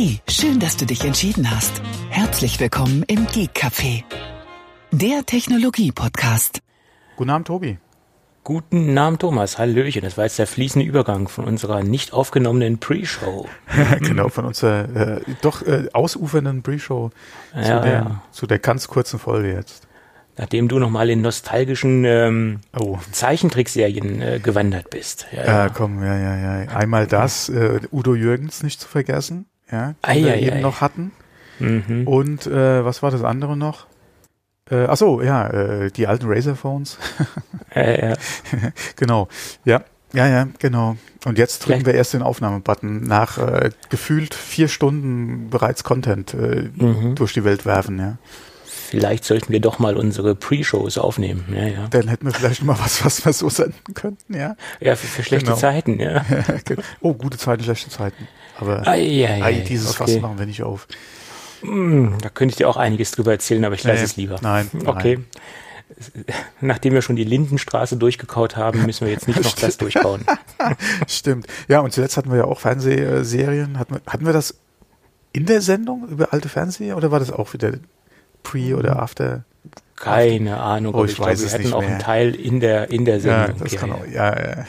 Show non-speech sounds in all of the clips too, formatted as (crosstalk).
Hey, schön, dass du dich entschieden hast. Herzlich willkommen im Geek Café, der Technologie-Podcast. Guten Abend, Tobi. Guten Abend, Thomas. Hallöchen. Das war jetzt der fließende Übergang von unserer nicht aufgenommenen Pre-Show. (laughs) genau, von unserer äh, doch äh, ausufernden Pre-Show Ja, zu, der, ja. zu der ganz kurzen Folge jetzt. Nachdem du nochmal in nostalgischen ähm, Oh. Zeichentrickserien äh, gewandert bist. Ja, Ja, ja. komm, ja, ja, ja. Einmal das, äh, Udo Jürgens nicht zu vergessen, ja, Ei, den wir ei, eben ei. noch hatten. Mhm. Und äh, was war das andere noch? Äh, ach so, ja, äh, die alten Razer-Phones. Äh, (laughs) ja. (laughs) genau, ja, ja, ja, genau. Und jetzt drücken Vielleicht- wir erst den Aufnahmebutton nach äh, gefühlt vier Stunden bereits Content äh, Mhm. durch die Welt werfen, ja. Vielleicht sollten wir doch mal unsere Pre-Shows aufnehmen. Ja, ja. Dann hätten wir vielleicht mal was, was wir so senden könnten, ja. ja für, für schlechte Genau. Zeiten, ja. (laughs) oh, gute Zeiten, schlechte Zeiten. Aber ei, ei, ei, dieses okay. Fass machen wir nicht auf. Hm, Da könnte ich dir auch einiges drüber erzählen, aber ich lasse Nee, es lieber. nein, Okay. Nachdem wir schon die Lindenstraße durchgekaut haben, müssen wir jetzt nicht noch (laughs) das durchkauen. (laughs) Stimmt. Ja, und zuletzt hatten wir ja auch Fernsehserien. Hatten wir, hatten wir das in der Sendung über alte Fernseher oder war das auch wieder Pre- oder After? Keine Ahnung, Oh, ich ich, glaube, weiß wir es hätten nicht auch mehr. einen Teil in der, in der Ja, Sendung. das ja, kann ja. auch. Ja, ja.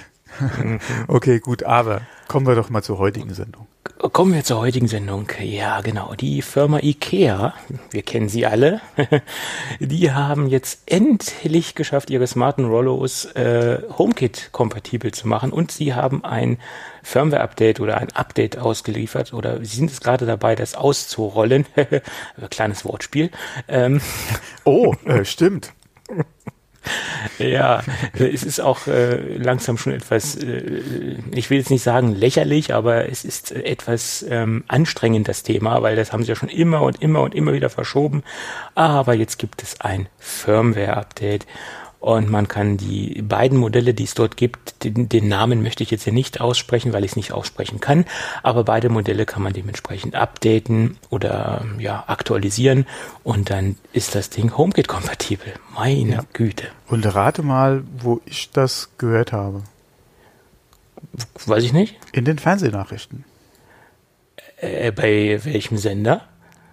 (laughs) okay, gut, aber kommen wir doch mal zur heutigen Sendung. Kommen wir zur heutigen Sendung. Ja, genau. Die Firma IKEA, wir kennen sie alle, (laughs) die haben jetzt endlich geschafft, ihre smarten Rollos äh, HomeKit-kompatibel zu machen und sie haben ein Firmware-Update oder ein Update ausgeliefert oder sie sind es gerade dabei, das auszurollen. (laughs) Kleines Wortspiel. Ähm, Oh, äh, stimmt. Ja, es ist auch äh, langsam schon etwas, äh, ich will jetzt nicht sagen lächerlich, aber es ist etwas ähm, anstrengend, das Thema, weil das haben sie ja schon immer und immer und immer wieder verschoben. Aber jetzt gibt es ein Firmware-Update und man kann die beiden Modelle, die es dort gibt, den, den Namen möchte ich jetzt hier nicht aussprechen, weil ich es nicht aussprechen kann, aber beide Modelle kann man dementsprechend updaten oder ja, aktualisieren und dann ist das Ding HomeKit-kompatibel. Meine Ja. Güte. Und rate mal, wo ich das gehört habe. Weiß ich nicht. In den Fernsehnachrichten. Äh, bei welchem Sender?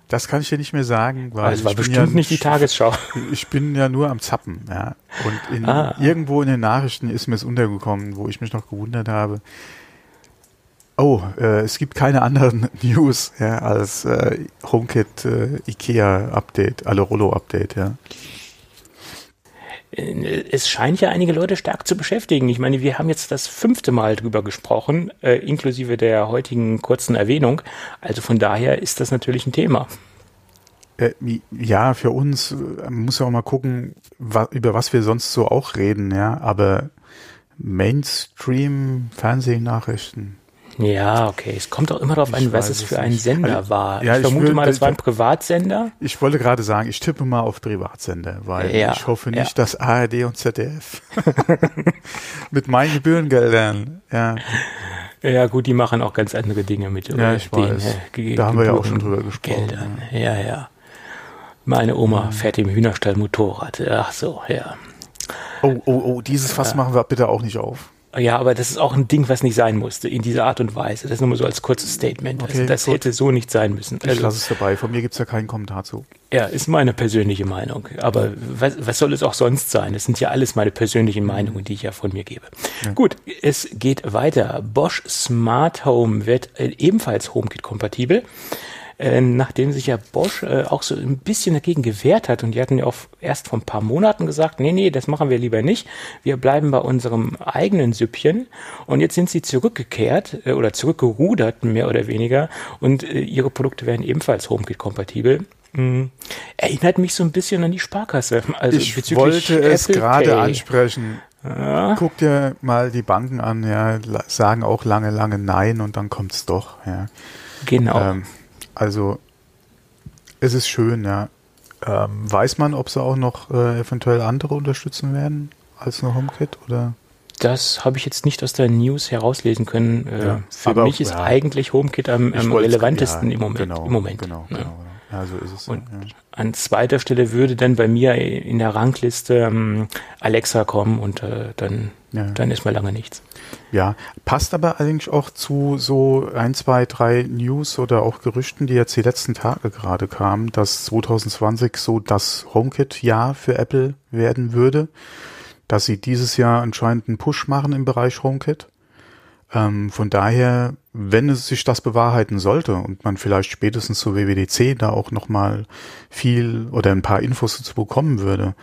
Das kann ich dir nicht mehr sagen, weil es war ich bin bestimmt ja nicht die Tagesschau. (laughs) Ich bin ja nur am Zappen, ja. Und in, Ah. irgendwo in den Nachrichten ist mir es untergekommen, wo ich mich noch gewundert habe. Oh, äh, es gibt keine anderen (laughs) News ja, als äh, HomeKit äh, IKEA Update, alle Rollo Update, ja. Es scheint ja einige Leute stark zu beschäftigen. Ich meine, wir haben jetzt das fünfte Mal drüber gesprochen, äh, inklusive der heutigen kurzen Erwähnung. Also von daher ist das natürlich ein Thema. Äh, ja, für uns äh, man muss ja auch mal gucken, wa über was wir sonst so auch reden, ja. Aber Mainstream Fernsehnachrichten. Ja, okay. Es kommt auch immer darauf Ich an, was es für ein. Sender Also, war. ja, ich ich vermute will- mal, das war ein Privatsender. Ich wollte gerade sagen, ich tippe mal auf Privatsender, weil Ja, ich hoffe ja. nicht, dass ARD und ZDF (laughs) mit meinen Gebührengeldern, ja, Ja, gut, die machen auch ganz andere Dinge mit Ja, ich den weiß. äh, Ge- Da haben wir ja auch schon drüber gesprochen, Geldern. Ja, ja. Meine Oma fährt im Hühnerstall Motorrad. Ach so, ja. oh, oh, oh, dieses Fass machen wir bitte auch nicht auf. Ja, aber das ist auch ein Ding, was nicht sein musste, in dieser Art und Weise. Das nur mal so als kurzes Statement. Okay, also das gut. hätte so nicht sein müssen. Ich Also, lasse es dabei, von mir gibt's ja keinen Kommentar zu. ja, ist meine persönliche Meinung. Aber was, was soll es auch sonst sein? Das sind ja alles meine persönlichen Meinungen, die ich ja von mir gebe. Gut, es geht weiter. Bosch Smart Home wird äh, ebenfalls HomeKit-kompatibel. Äh, nachdem sich ja Bosch äh, auch so ein bisschen dagegen gewehrt hat und die hatten ja auch erst vor ein paar Monaten gesagt, nee, nee, das machen wir lieber nicht. Wir bleiben bei unserem eigenen Süppchen. Und jetzt sind sie zurückgekehrt äh, oder zurückgerudert, mehr oder weniger. Und äh, ihre Produkte werden ebenfalls HomeKit-kompatibel. Hm. Erinnert mich so ein bisschen an die Sparkasse. Also Ich wollte es gerade ansprechen. Guck dir mal die Banken an, ja, sagen auch lange, lange Nein und dann kommt's doch, ja. Genau. Ähm, also es ist schön, ja. Ähm, weiß man, ob sie auch noch äh, eventuell andere unterstützen werden als nur HomeKit oder? Das habe ich jetzt nicht aus der News herauslesen können. Äh, Ja, für mich auch- ist ja. eigentlich HomeKit am, am relevantesten ja, im Moment. Genau, Im Moment. Genau, genau. Ja, so ist es. Und ja. an zweiter Stelle würde dann bei mir in der Rangliste ähm, Alexa kommen und äh, dann, ja. dann ist mal lange nichts. Ja, passt aber eigentlich auch zu so ein, zwei, drei News oder auch Gerüchten, die jetzt die letzten Tage gerade kamen, dass 2020 so das HomeKit-Jahr für Apple werden würde, dass sie dieses Jahr anscheinend einen Push machen im Bereich HomeKit. Ähm, von daher, wenn es sich das bewahrheiten sollte und man vielleicht spätestens zur WWDC da auch nochmal viel oder ein paar Infos dazu bekommen würde,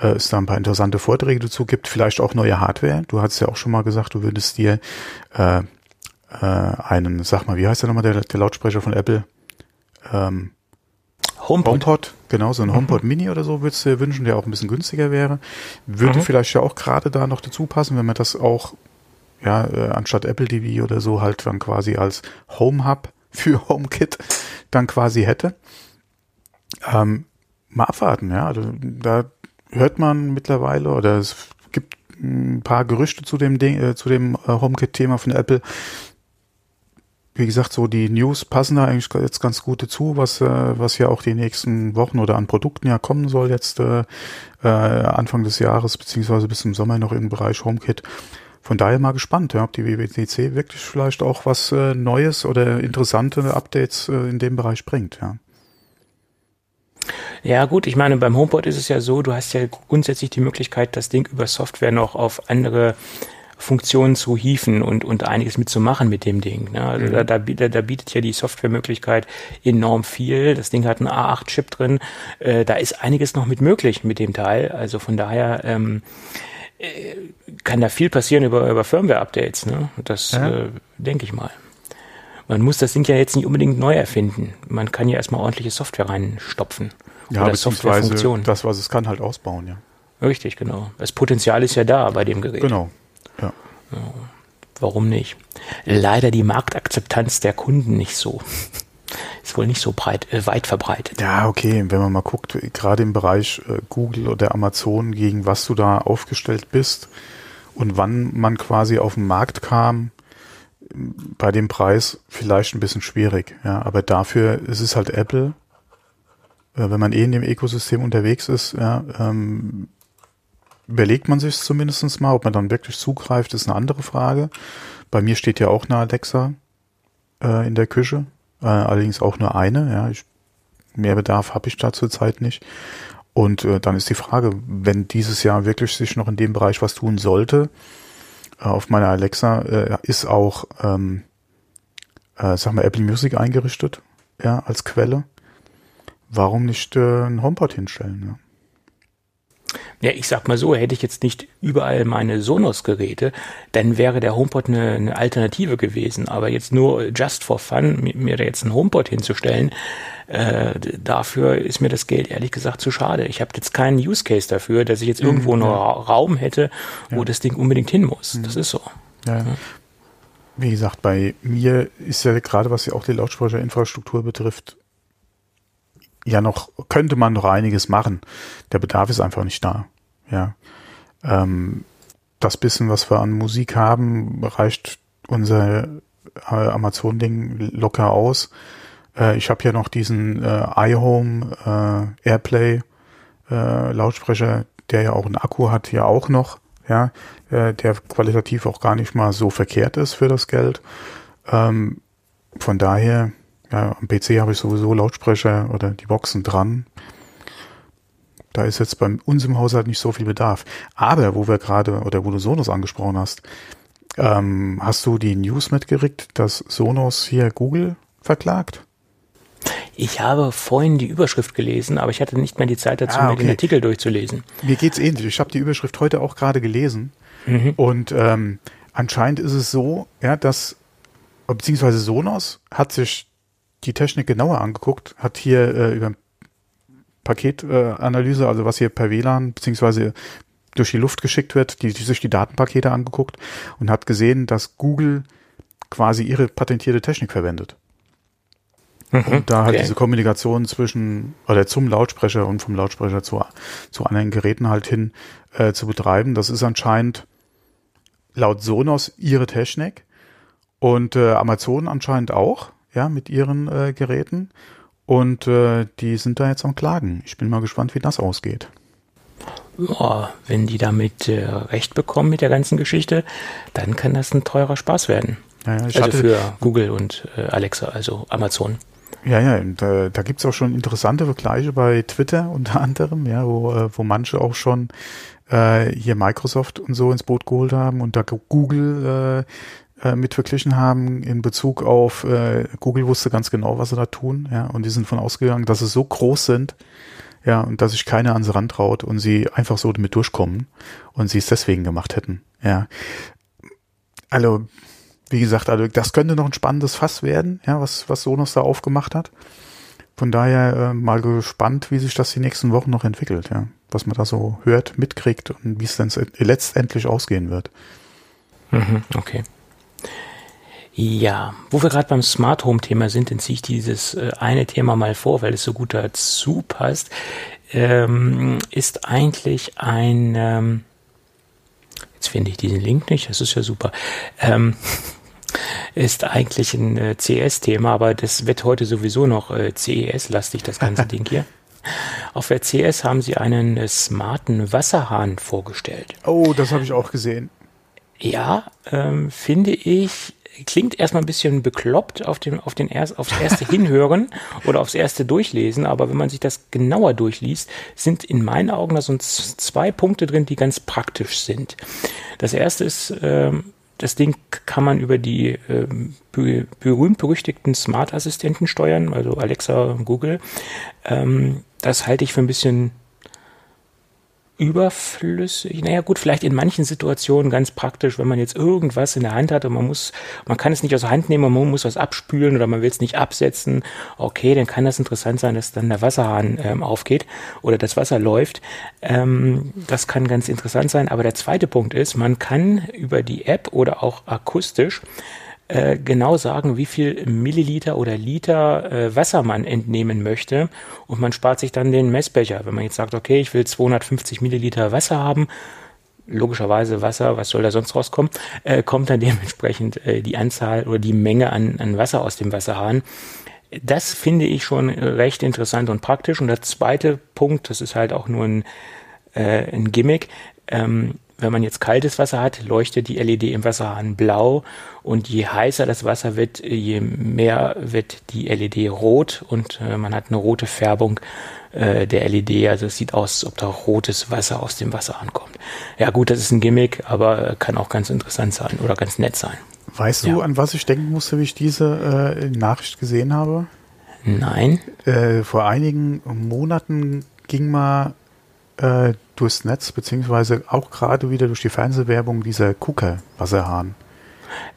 äh, es da ein paar interessante Vorträge dazu gibt, vielleicht auch neue Hardware. Du hast ja auch schon mal gesagt, du würdest dir äh, äh, einen, sag mal, wie heißt der nochmal, der, der Lautsprecher von Apple? Ähm, HomePod. HomePod, genau, so ein mhm. HomePod Mini oder so würdest du dir wünschen, der auch ein bisschen günstiger wäre. Würde mhm. vielleicht ja auch gerade da noch dazu passen, wenn man das auch, ja, äh, anstatt Apple TV oder so halt dann quasi als Home Hub (laughs) für HomeKit dann quasi hätte. Ähm, mal abwarten, ja. Also da hört man mittlerweile oder es gibt ein paar Gerüchte zu dem Ding, äh, zu dem äh, HomeKit-Thema von Apple. Wie gesagt, so die News passen da eigentlich jetzt ganz gut dazu, was, äh, was ja auch die nächsten Wochen oder an Produkten ja kommen soll jetzt äh, äh, Anfang des Jahres, beziehungsweise bis zum Sommer noch im Bereich HomeKit. Von daher mal gespannt, ja, ob die WWDC wirklich vielleicht auch was äh, Neues oder interessante Updates äh, in dem Bereich bringt, ja. Ja gut, ich meine, beim HomePod ist es ja so, du hast ja grundsätzlich die Möglichkeit, das Ding über Software noch auf andere Funktionen zu hieven und, und einiges mitzumachen mit dem Ding. Ne? Also mhm. da, da, da bietet ja die Softwaremöglichkeit enorm viel. Das Ding hat einen A8-Chip drin. Äh, da ist einiges noch mit möglich mit dem Teil. Also von daher ähm, äh, kann da viel passieren über, über Firmware-Updates. Ne? Das ja. äh, denke ich mal. Man muss das Ding ja jetzt nicht unbedingt neu erfinden. Man kann ja erstmal ordentliche Software reinstopfen. Ja, oder beziehungsweise das, was es kann, halt ausbauen, ja. Richtig, genau. Das Potenzial ist ja da bei dem Gerät. Genau, ja. ja. Warum nicht? Leider die Marktakzeptanz der Kunden nicht so. Ist wohl nicht so breit, äh, weit verbreitet. Ja, okay. Wenn man mal guckt, gerade im Bereich äh, Google oder Amazon, gegen was du da aufgestellt bist und wann man quasi auf den Markt kam, bei dem Preis vielleicht ein bisschen schwierig. Ja, aber dafür ist es halt Apple. Äh, wenn man eh in dem Ökosystem unterwegs ist, ja, ähm, überlegt man sich zumindest mal, ob man dann wirklich zugreift, ist eine andere Frage. Bei mir steht ja auch eine Alexa äh, in der Küche, äh, allerdings auch nur eine. Ja, ich, mehr Bedarf habe ich da zurzeit nicht. Und äh, dann ist die Frage, wenn dieses Jahr wirklich sich noch in dem Bereich was tun sollte, auf meiner Alexa äh, ist auch, ähm, äh, sag mal, Apple Music eingerichtet, ja, als Quelle. Warum nicht äh, ein HomePod hinstellen? Ja? Ja, ich sag mal so, hätte ich jetzt nicht überall meine Sonos-Geräte, dann wäre der HomePod eine, eine, Alternative gewesen. Aber jetzt nur just for fun, mir, mir da jetzt einen HomePod hinzustellen, äh, dafür ist mir das Geld ehrlich gesagt zu schade. Ich habe jetzt keinen Use Case dafür, dass ich jetzt irgendwo mhm, ja. noch Raum hätte, wo ja. das Ding unbedingt hin muss. Mhm. Das ist so. Ja. Wie gesagt, bei mir ist ja gerade, was ja auch die Lautsprecherinfrastruktur betrifft, ja noch, könnte man noch einiges machen. Der Bedarf ist einfach nicht da. Ja. Ähm, das bisschen, was wir an Musik haben, reicht unser äh, Amazon-Ding locker aus. Äh, ich habe ja noch diesen äh, iHome äh, Airplay äh, Lautsprecher, der ja auch einen Akku hat, ja auch noch, ja, äh, der qualitativ auch gar nicht mal so verkehrt ist für das Geld. Ähm, von daher ja, am PC habe ich sowieso Lautsprecher oder die Boxen dran. Da ist jetzt bei uns im Haushalt nicht so viel Bedarf. Aber wo wir gerade, oder wo du Sonos angesprochen hast, ähm, hast du die News mitgerickt, dass Sonos hier Google verklagt? Ich habe vorhin die Überschrift gelesen, aber ich hatte nicht mehr die Zeit dazu, ah, okay. mir den Artikel durchzulesen. Mir geht's ähnlich. Ich habe die Überschrift heute auch gerade gelesen. Mhm. Und ähm, anscheinend ist es so, ja, dass beziehungsweise Sonos hat sich die Technik genauer angeguckt, hat hier äh, über Paketanalyse, äh, also was hier per WLAN beziehungsweise durch die Luft geschickt wird, die, die sich die Datenpakete angeguckt und hat gesehen, dass Google quasi ihre patentierte Technik verwendet. Mhm, und da halt okay. diese Kommunikation zwischen oder zum Lautsprecher und vom Lautsprecher zu, zu anderen Geräten halt hin äh, zu betreiben. Das ist anscheinend laut Sonos ihre Technik und äh, Amazon anscheinend auch ja, mit ihren äh, Geräten. Und äh, die sind da jetzt am Klagen. Ich bin mal gespannt, wie das ausgeht. Ja, wenn die damit äh, recht bekommen mit der ganzen Geschichte, dann kann das ein teurer Spaß werden. Ja, ja, also hatte, für Google und äh, Alexa, also Amazon. ja, ja, und, äh, da gibt's auch schon interessante Vergleiche bei Twitter (laughs) unter anderem, ja, wo, äh, wo manche auch schon äh, hier Microsoft und so ins Boot geholt haben und da Google äh, mit verglichen haben in Bezug auf äh, Google wusste ganz genau, was sie da tun, ja, und die sind von ausgegangen, dass sie so groß sind, ja, und dass sich keiner an sie rantraut und sie einfach so damit durchkommen und sie es deswegen gemacht hätten, ja. Also, wie gesagt, also das könnte noch ein spannendes Fass werden, ja, was, was Sonos da aufgemacht hat. Von daher äh, mal gespannt, wie sich das die nächsten Wochen noch entwickelt, ja. Was man da so hört, mitkriegt und wie es dann letztendlich ausgehen wird. Mhm, okay. Ja, wo wir gerade beim Smart Home Thema sind, dann ziehe ich dieses äh, eine Thema mal vor, weil es so gut dazu passt. Ähm, ist eigentlich ein, ähm, jetzt finde ich diesen Link nicht, das ist ja super. Ähm, (laughs) ist eigentlich ein äh, CS-Thema, aber das wird heute sowieso noch äh, CES-lastig, das ganze (laughs) Ding hier. Auf der CS haben sie einen äh, smarten Wasserhahn vorgestellt. Oh, das habe ich auch gesehen. Ja, ähm, finde ich, klingt erstmal ein bisschen bekloppt auf dem, auf den erst, aufs erste (laughs) Hinhören oder aufs erste Durchlesen, aber wenn man sich das genauer durchliest, sind in meinen Augen da so zwei Punkte drin, die ganz praktisch sind. Das erste ist, ähm, das Ding kann man über die ähm, be berühmt-berüchtigten Smart-Assistenten steuern, also Alexa und Google. Ähm, das halte ich für ein bisschen überflüssig. Naja, gut, vielleicht in manchen Situationen ganz praktisch, wenn man jetzt irgendwas in der Hand hat und man muss, man kann es nicht aus der Hand nehmen, man muss was abspülen oder man will es nicht absetzen. Okay, dann kann das interessant sein, dass dann der Wasserhahn ähm, aufgeht oder das Wasser läuft. Ähm, das kann ganz interessant sein. Aber der zweite Punkt ist, man kann über die App oder auch akustisch äh, genau sagen, wie viel Milliliter oder Liter äh, Wasser man entnehmen möchte und man spart sich dann den Messbecher. Wenn man jetzt sagt, okay, ich will 250 Milliliter Wasser haben, logischerweise Wasser, was soll da sonst rauskommen, äh, kommt dann (laughs) dementsprechend äh, die Anzahl oder die Menge an, an Wasser aus dem Wasserhahn. Das finde ich schon recht interessant und praktisch. Und der zweite Punkt, das ist halt auch nur ein, äh, ein Gimmick, ähm, wenn man jetzt kaltes Wasser hat, leuchtet die LED im Wasserhahn blau und je heißer das Wasser wird, je mehr wird die LED rot und äh, man hat eine rote Färbung äh, der LED. Also es sieht aus, als ob da rotes Wasser aus dem Wasserhahn kommt. Ja gut, das ist ein Gimmick, aber kann auch ganz interessant sein oder ganz nett sein. Weißt du, Ja. an was ich denken musste, wie ich diese äh, Nachricht gesehen habe? Nein. Äh, vor einigen Monaten ging mal äh, durchs Netz, beziehungsweise auch gerade wieder durch die Fernsehwerbung dieser Kuka-Wasserhahn.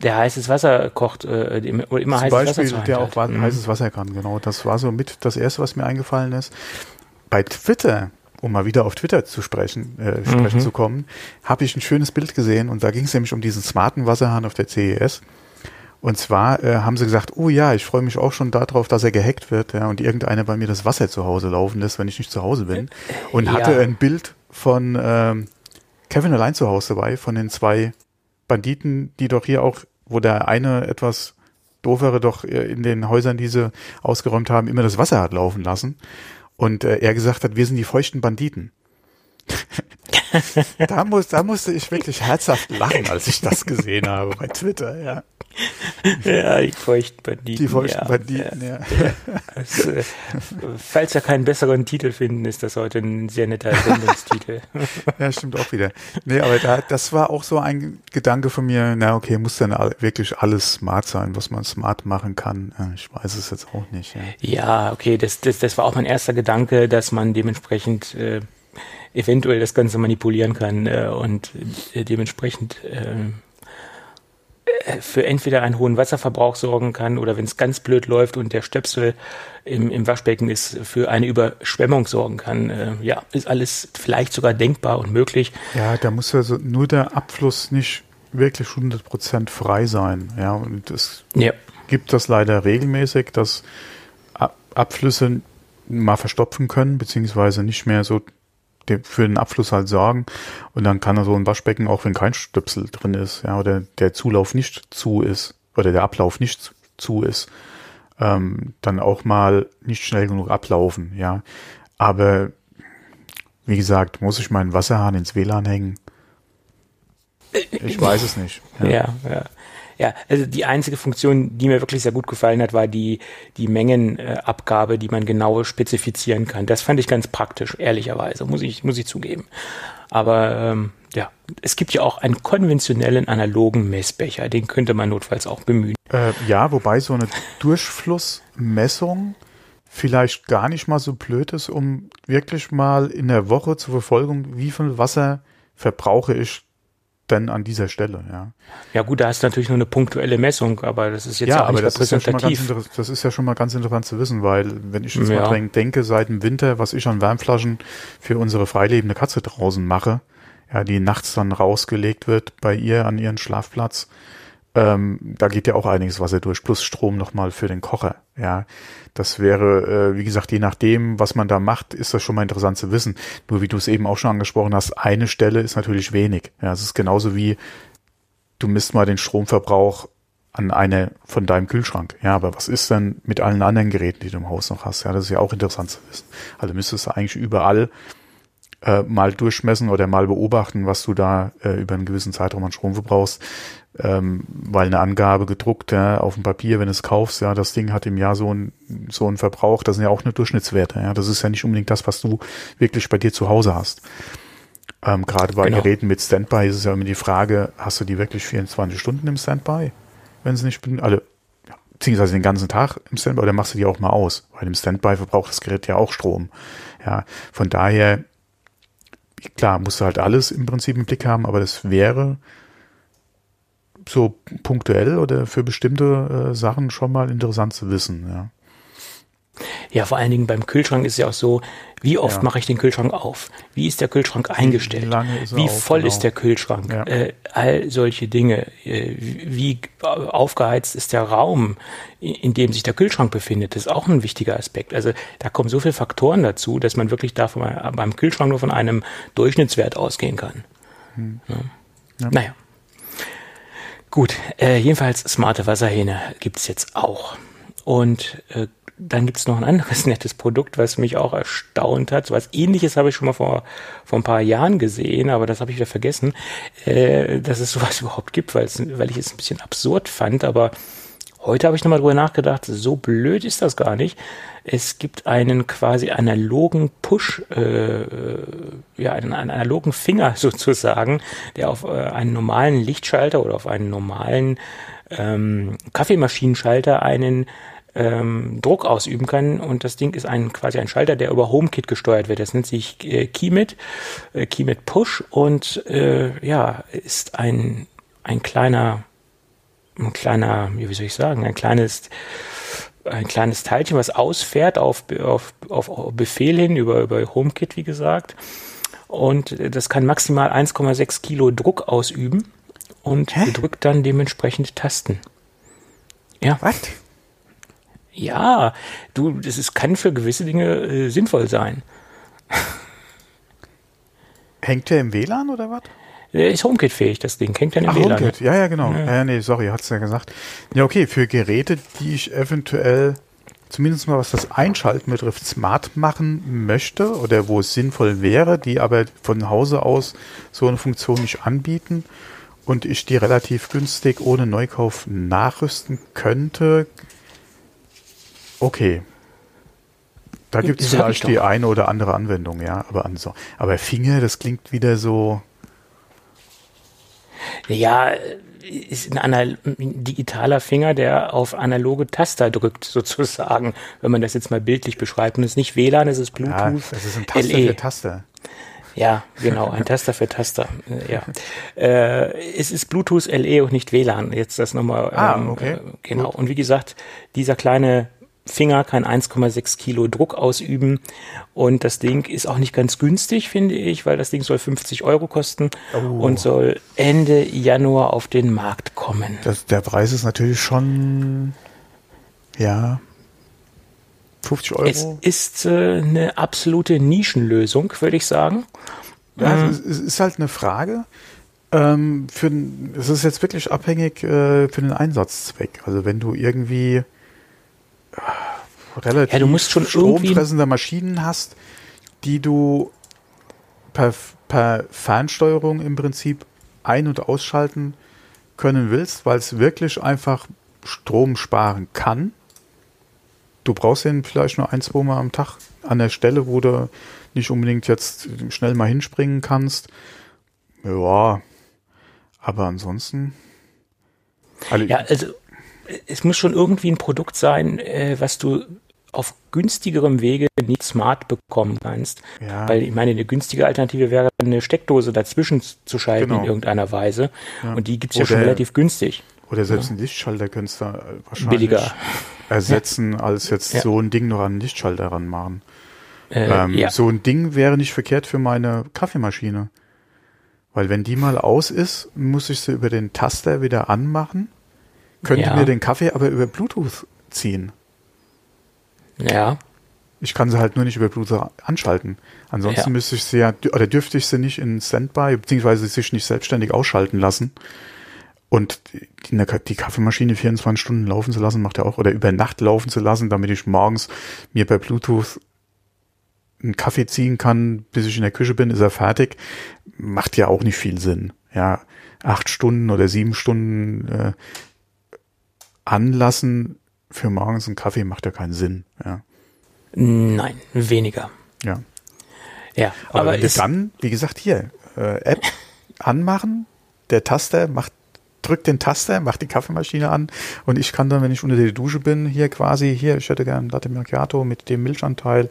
Der heißes Wasser kocht, äh, immer Zum heißes Beispiel, Wasser zur der auch. Mhm. heißes Wasser kann, genau. Das war so mit das Erste, was mir eingefallen ist. Bei Twitter, um mal wieder auf Twitter zu sprechen, äh, sprechen Mhm. zu kommen, habe ich ein schönes Bild gesehen und da ging es nämlich um diesen smarten Wasserhahn auf der CES. Und zwar äh, haben sie gesagt, oh ja, ich freue mich auch schon darauf, dass er gehackt wird, ja, und irgendeiner bei mir das Wasser zu Hause laufen lässt, wenn ich nicht zu Hause bin. Und Ja. hatte ein Bild von ähm, Kevin allein zu Hause dabei, von den zwei Banditen, die doch hier auch, wo der eine etwas doofere doch äh, in den Häusern, die sie ausgeräumt haben, immer das Wasser hat laufen lassen. Und äh, er gesagt hat, wir sind die feuchten Banditen. (laughs) da, muss, da musste ich wirklich herzhaft lachen, als ich das gesehen habe bei Twitter, ja. Ja, die feuchten Banditen. Die feuchten ja, Banditen, ja. Das, äh, falls wir keinen besseren Titel finden, ist das heute ein sehr netter Sendungstitel. (laughs) Ja, stimmt auch wieder. Nee, aber da, das war auch so ein Gedanke von mir, na okay, muss dann wirklich alles smart sein, was man smart machen kann. Ja, Ich weiß es jetzt auch nicht. Ja. Ja, okay, das, das, das war auch mein erster Gedanke, dass man dementsprechend äh, eventuell das Ganze manipulieren kann äh, und äh, dementsprechend äh, äh, für entweder einen hohen Wasserverbrauch sorgen kann oder wenn es ganz blöd läuft und der Stöpsel im, im Waschbecken ist, für eine Überschwemmung sorgen kann. Äh, ja, ist alles vielleicht sogar denkbar und möglich. Ja, da muss also nur der Abfluss nicht wirklich 100% frei sein. Ja, und es Ja. gibt das leider regelmäßig, dass Ab Abflüsse mal verstopfen können, beziehungsweise nicht mehr so für den Abfluss halt sorgen. Und dann kann er so ein Waschbecken, auch wenn kein Stöpsel drin ist, ja, oder der Zulauf nicht zu ist, oder der Ablauf nicht zu ist, ähm, dann auch mal nicht schnell genug ablaufen, ja. Aber wie gesagt, muss ich meinen Wasserhahn ins WLAN hängen? Ich weiß es nicht. Ja, ja. ja. Ja, also die einzige Funktion, die mir wirklich sehr gut gefallen hat, war die, die Mengenabgabe, die man genau spezifizieren kann. Das fand ich ganz praktisch, ehrlicherweise, muss ich, muss ich zugeben. Aber ähm, ja, es gibt ja auch einen konventionellen analogen Messbecher, den könnte man notfalls auch bemühen. Äh, ja, wobei so eine Durchflussmessung vielleicht gar nicht mal so blöd ist, um wirklich mal in der Woche zu verfolgen, wie viel Wasser verbrauche ich denn an dieser Stelle, ja. Ja gut, da du natürlich nur eine punktuelle Messung, aber das ist jetzt ja, auch nicht das repräsentativ. Ist ja ganz, das ist ja schon mal ganz interessant zu wissen, weil wenn ich jetzt ja. mal denke, seit dem Winter, was ich an Wärmflaschen für unsere freilebende Katze draußen mache, ja, die nachts dann rausgelegt wird bei ihr an ihren Schlafplatz, ähm, da geht ja auch einiges Wasser durch, plus Strom nochmal für den Kocher. Ja, das wäre, äh, wie gesagt, je nachdem, was man da macht, ist das schon mal interessant zu wissen. Nur wie du es eben auch schon angesprochen hast, eine Stelle ist natürlich wenig. Ja, es ist genauso wie du misst mal den Stromverbrauch an eine von deinem Kühlschrank. Ja, aber was ist denn mit allen anderen Geräten, die du im Haus noch hast? Ja, das ist ja auch interessant zu wissen. Also müsstest du eigentlich überall äh, mal durchmessen oder mal beobachten, was du da äh, über einen gewissen Zeitraum an Strom verbrauchst ähm, weil eine Angabe gedruckt ja, auf dem Papier, wenn du es kaufst, ja, das Ding hat im Jahr so ein so ein Verbrauch, das sind ja auch eine Durchschnittswerte. Ja, das ist ja nicht unbedingt das, was du wirklich bei dir zu Hause hast. Ähm, Gerade bei genau. Geräten mit Standby ist es ja immer die Frage, hast du die wirklich 24 Stunden im Standby, wenn sie nicht alle beziehungsweise den ganzen Tag im Standby oder machst du die auch mal aus? Weil im Standby verbraucht das Gerät ja auch Strom. Ja, von daher, klar, musst du halt alles im Prinzip im Blick haben, aber das wäre so punktuell oder für bestimmte äh, Sachen schon mal interessant zu wissen, ja. Ja, vor allen Dingen beim Kühlschrank ist ja auch so, wie oft ja. mache ich den Kühlschrank auf? Wie ist der Kühlschrank eingestellt? Wie, wie voll genau. ist der Kühlschrank? Ja. Äh, all solche Dinge. Äh, wie aufgeheizt ist der Raum, in, dem sich der Kühlschrank befindet? Das ist auch ein wichtiger Aspekt. Also da kommen so viele Faktoren dazu, dass man wirklich davon beim Kühlschrank nur von einem Durchschnittswert ausgehen kann. Hm. Ja. Naja. Gut, äh, jedenfalls smarte Wasserhähne gibt's jetzt auch. Und äh, dann gibt's noch ein anderes (laughs) nettes Produkt, was mich auch erstaunt hat. So was ähnliches habe ich schon mal vor, vor ein paar Jahren gesehen, aber das habe ich wieder vergessen, äh, dass es sowas (laughs) überhaupt gibt, weil ich es ein bisschen absurd fand. Aber heute habe ich nochmal drüber nachgedacht, so blöd ist das gar nicht. Es gibt einen quasi analogen Push, äh, ja, einen, einen analogen Finger (laughs) sozusagen, der auf äh, einen normalen Lichtschalter oder auf einen normalen ähm, Kaffeemaschinenschalter einen ähm, Druck ausüben kann und das Ding ist ein quasi ein Schalter, der über HomeKit gesteuert wird. Das nennt sich äh, Keymit, äh, Keymit Push und äh, ja ist ein ein kleiner ein kleiner, wie soll ich sagen, ein kleines ein kleines Teilchen, was ausfährt auf, auf, auf Befehl hin über, über HomeKit, wie gesagt. Und das kann maximal 1,6 Kilo Druck ausüben und Hä? drückt dann dementsprechend Tasten. Ja. Was? Ja, du, das ist, kann für gewisse Dinge äh, sinnvoll sein. Hängt der im WLAN oder was? Ist HomeKit-fähig, das Ding. Hängt dann im Ach, WLAN. HomeKit, ja, ja, genau. Ja. ja, nee, sorry, hat's ja gesagt. Ja, okay, für Geräte, die ich eventuell zumindest mal was das Einschalten betrifft, smart machen möchte oder wo es sinnvoll wäre, die aber von Hause aus so eine Funktion nicht anbieten und ich die relativ günstig ohne Neukauf nachrüsten könnte, okay. Da gibt es vielleicht die eine oder andere Anwendung, ja, aber, also, aber Finger, das klingt wieder so, ja, ist ein, ein digitaler Finger, der auf analoge Taster drückt, (laughs) sozusagen, wenn man das jetzt mal bildlich beschreibt. Und es ist nicht WLAN, es ist Bluetooth. Ja, es ist ein Taster LE. für Taster. Ja, genau, ein Taster für Taster. Ja. Äh, es ist Bluetooth LE und nicht WLAN. Jetzt das nochmal. Ah, ähm, okay. Äh, genau. Gut. Und wie gesagt, dieser kleine Finger kann 1,6 Kilo Druck ausüben und das Ding ist auch nicht ganz günstig, finde ich, weil das Ding soll 50 Euro kosten oh. und soll Ende Januar auf den Markt kommen. Das, der Preis ist natürlich schon, ja, 50 Euro. Es ist äh, eine absolute Nischenlösung, würde ich sagen. Ja, ähm, es, es ist halt eine Frage. Ähm, für, es ist jetzt wirklich abhängig äh, für den Einsatzzweck. Also wenn du irgendwie relativ Ja, du musst schon stromfressende Maschinen hast, die du per, per Fernsteuerung im Prinzip ein- und ausschalten können willst, weil es wirklich einfach Strom sparen kann. Du brauchst ihn vielleicht nur ein, zwei Mal am Tag an der Stelle, wo du nicht unbedingt jetzt schnell mal hinspringen kannst. Ja, aber ansonsten. Also, Ja, also es muss schon irgendwie ein Produkt sein, äh, was du auf günstigerem Wege nicht smart bekommen kannst. Ja. Weil ich meine, eine günstige Alternative wäre eine Steckdose dazwischen zu schalten Genau. in irgendeiner Weise. Ja. Und die gibt's ja schon relativ günstig. Oder selbst einen Lichtschalter könntest du äh, wahrscheinlich Billiger. ersetzen, als jetzt Ja. so ein Ding noch an einen Lichtschalter ranmachen. Äh, Ähm, ja. So ein Ding wäre nicht verkehrt für meine Kaffeemaschine. Weil wenn die mal aus ist, muss ich sie über den Taster wieder anmachen, könnte Ja. mir den Kaffee aber über Bluetooth ziehen. ja. Ich kann sie halt nur nicht über Bluetooth anschalten. Ansonsten Ja. müsste ich sie ja, oder dürfte ich sie nicht in Standby, beziehungsweise sich nicht selbstständig ausschalten lassen. Und die, die Kaffeemaschine 24 Stunden laufen zu lassen, macht ja auch, oder über Nacht laufen zu lassen, damit ich morgens mir per Bluetooth einen Kaffee ziehen kann, bis ich in der Küche bin, ist er fertig, macht ja auch nicht viel Sinn. Ja, acht Stunden oder sieben Stunden äh, anlassen für morgens einen Kaffee macht ja keinen Sinn. Ja. Nein, weniger. Ja. Ja, Aber, aber, wenn du dann, wie gesagt, hier, äh, App anmachen, der Taster macht, drückt den Taster, macht die Kaffeemaschine an und ich kann dann, wenn ich unter der Dusche bin, hier quasi, hier, ich hätte gern Latte Macchiato mit dem Milchanteil,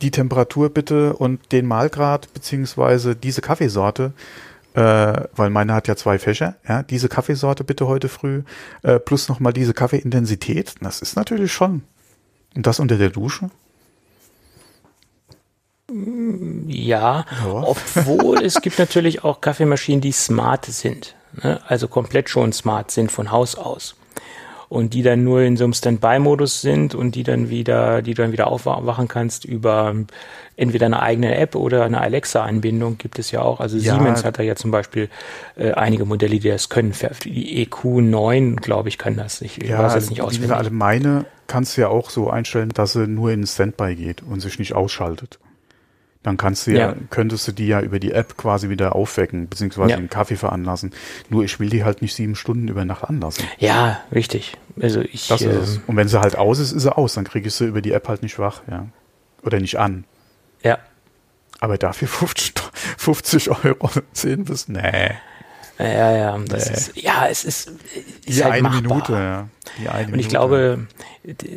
die Temperatur bitte und den Mahlgrad, beziehungsweise diese Kaffeesorte, äh, weil meine hat ja zwei Fächer, ja, diese Kaffeesorte bitte heute früh, äh, plus nochmal diese Kaffeeintensität, das ist natürlich schon. Und das unter der Dusche? ja, Ja. obwohl es gibt (laughs) natürlich auch Kaffeemaschinen, die smart sind. Ne? Also komplett schon smart sind von Haus aus. Und die dann nur in so einem Standby-Modus sind und die dann wieder, die du dann wieder aufwachen kannst über entweder eine eigene App oder eine Alexa-Anbindung gibt es ja auch. Also Ja. Siemens hat da ja zum Beispiel äh, einige Modelle, die das können. Die EQ9, glaube ich, kann das. Ich Ja, weiß jetzt nicht wie auswendig. gesagt, alle meine kannst du ja auch so einstellen, dass sie nur in Standby geht und sich nicht ausschaltet. Dann kannst du ja, Ja. könntest du die ja über die App quasi wieder aufwecken, beziehungsweise Ja. den Kaffee veranlassen. Nur ich will die halt nicht sieben Stunden über Nacht anlassen. Ja, richtig. Also ich, Das ist ähm, es. Und wenn sie halt aus ist, ist sie aus. Dann kriege ich sie über die App halt nicht wach, ja. Oder nicht an. ja, Aber dafür (laughs) 50, 50 Euro sehen bis, nee. Ja, ja, das Nee. ist, ja, es ist, ist Die halt eine machbar. Minute, ja. Die eine Und ich Minute. glaube,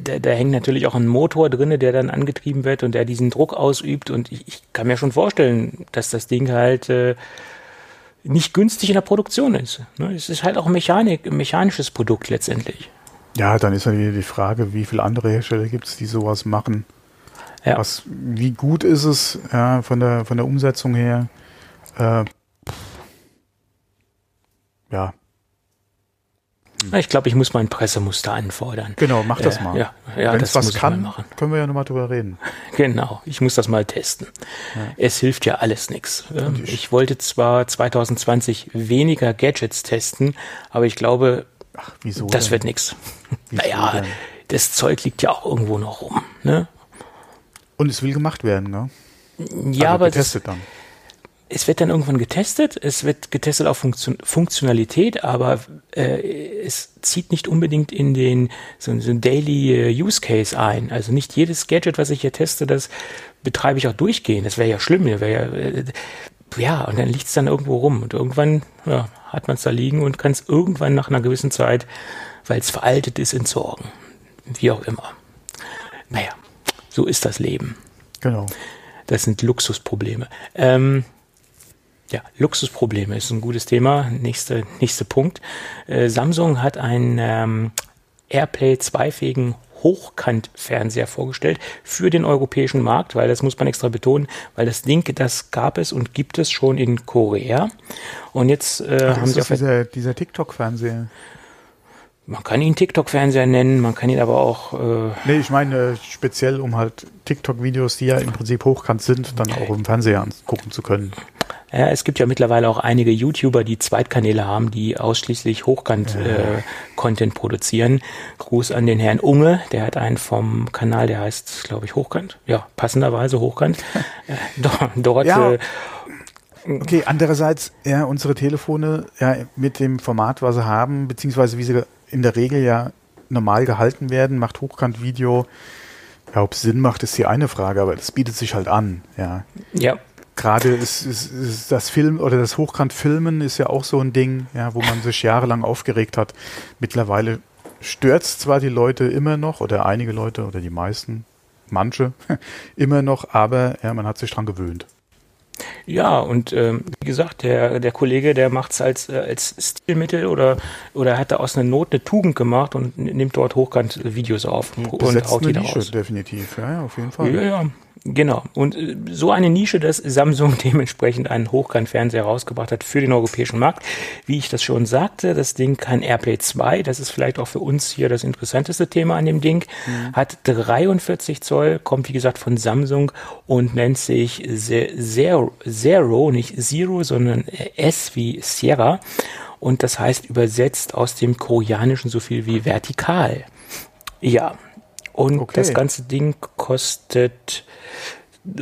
da, da hängt natürlich auch ein Motor drinne, der dann angetrieben wird und der diesen Druck ausübt. Und ich, ich kann mir schon vorstellen, dass das Ding halt äh, nicht günstig in der Produktion ist. Ne? Es ist halt auch Mechanik, ein mechanisches Produkt letztendlich. Ja, dann ist ja wieder die Frage, wie viele andere Hersteller gibt es, die sowas machen. Ja. Was, wie gut ist es ja, von, der, von der Umsetzung her? Äh, ja, Ich glaube, ich muss mal ein Pressemuster anfordern. genau, mach das Äh, mal. Ja, ja Wenn das es was kann, machen. können wir ja nochmal drüber reden. (laughs) Genau, ich muss das mal testen. Es hilft ja alles nichts. Ähm, ich- wollte zwar 2020 weniger Gadgets testen, aber ich glaube, Ach, wieso? das denn? wird nichts. (laughs) Naja, denn? das Zeug liegt ja auch irgendwo noch rum. Ne? Und es will gemacht werden, ne? Ja, also aber das, dann. Es wird dann irgendwann getestet. Es wird getestet auf Funktion Funktionalität, aber äh, es zieht nicht unbedingt in den so, so ein Daily äh, Use Case ein. Also nicht jedes Gadget, was ich hier teste, das betreibe ich auch durchgehend. Das wäre ja schlimm. Wäre ja, äh, ja, und dann liegt es dann irgendwo rum. Und irgendwann ja, hat man es da liegen und kann es irgendwann nach einer gewissen Zeit, weil es veraltet ist, entsorgen. Wie auch immer. Naja, so ist das Leben. Genau. Das sind Luxusprobleme. Ähm, ja, Luxusprobleme ist ein gutes Thema. Nächster nächster Punkt. Äh, Samsung hat einen ähm, Airplay zweifähigen Hochkant-Fernseher vorgestellt für den europäischen Markt, weil das muss man extra betonen, weil das Ding, das gab es und gibt es schon in Korea. Und jetzt äh, Ach, haben sie das auf dieser, dieser TikTok-Fernseher? man kann ihn TikTok-Fernseher nennen, man kann ihn aber auch äh, Nee, ich meine äh, speziell, um halt TikTok-Videos, die ja im Prinzip hochkant sind, dann auch im Fernseher angucken zu können. Ja, es gibt ja mittlerweile auch einige YouTuber, die Zweitkanäle haben, die ausschließlich Hochkant-Content äh, produzieren. Gruß an den Herrn Unge, der hat einen vom Kanal, der heißt, glaube ich, Hochkant. Ja, passenderweise Hochkant. (laughs) äh, dort, dort ja. Äh, Okay, andererseits, ja, unsere Telefone ja, mit dem Format, was sie haben, beziehungsweise wie sie in der Regel ja normal gehalten werden, macht Hochkant-Video. Ja, ob es Sinn macht, ist die eine Frage, aber das bietet sich halt an, ja. Ja. Gerade ist, ist, ist das Film oder das Hochkant-Filmen ist ja auch so ein Ding, ja, wo man sich jahrelang aufgeregt hat. Mittlerweile stört es zwar die Leute immer noch oder einige Leute oder die meisten, manche (laughs) immer noch, aber ja, man hat sich dran gewöhnt. Ja, und ähm, wie gesagt, der, der Kollege, der macht es als, äh, als Stilmittel oder, oder hat da aus einer Not eine Tugend gemacht und nimmt dort hochkant Videos auf und, und haut die da raus. definitiv, ja, auf jeden Fall. Ja, ja, Genau. Und äh, so eine Nische, dass Samsung (laughs) dementsprechend einen Hochkant-Fernseher rausgebracht hat für den europäischen Markt. Wie ich das schon sagte, das Ding kann AirPlay 2, das ist vielleicht auch für uns hier das interessanteste Thema an dem Ding, mhm. hat 43 Zoll, kommt wie gesagt von Samsung und nennt sich Zero, Zero, nicht Zero, sondern S wie Sierra. Und das heißt übersetzt aus dem Koreanischen so viel wie vertikal. Ja. Und okay. das ganze Ding kostet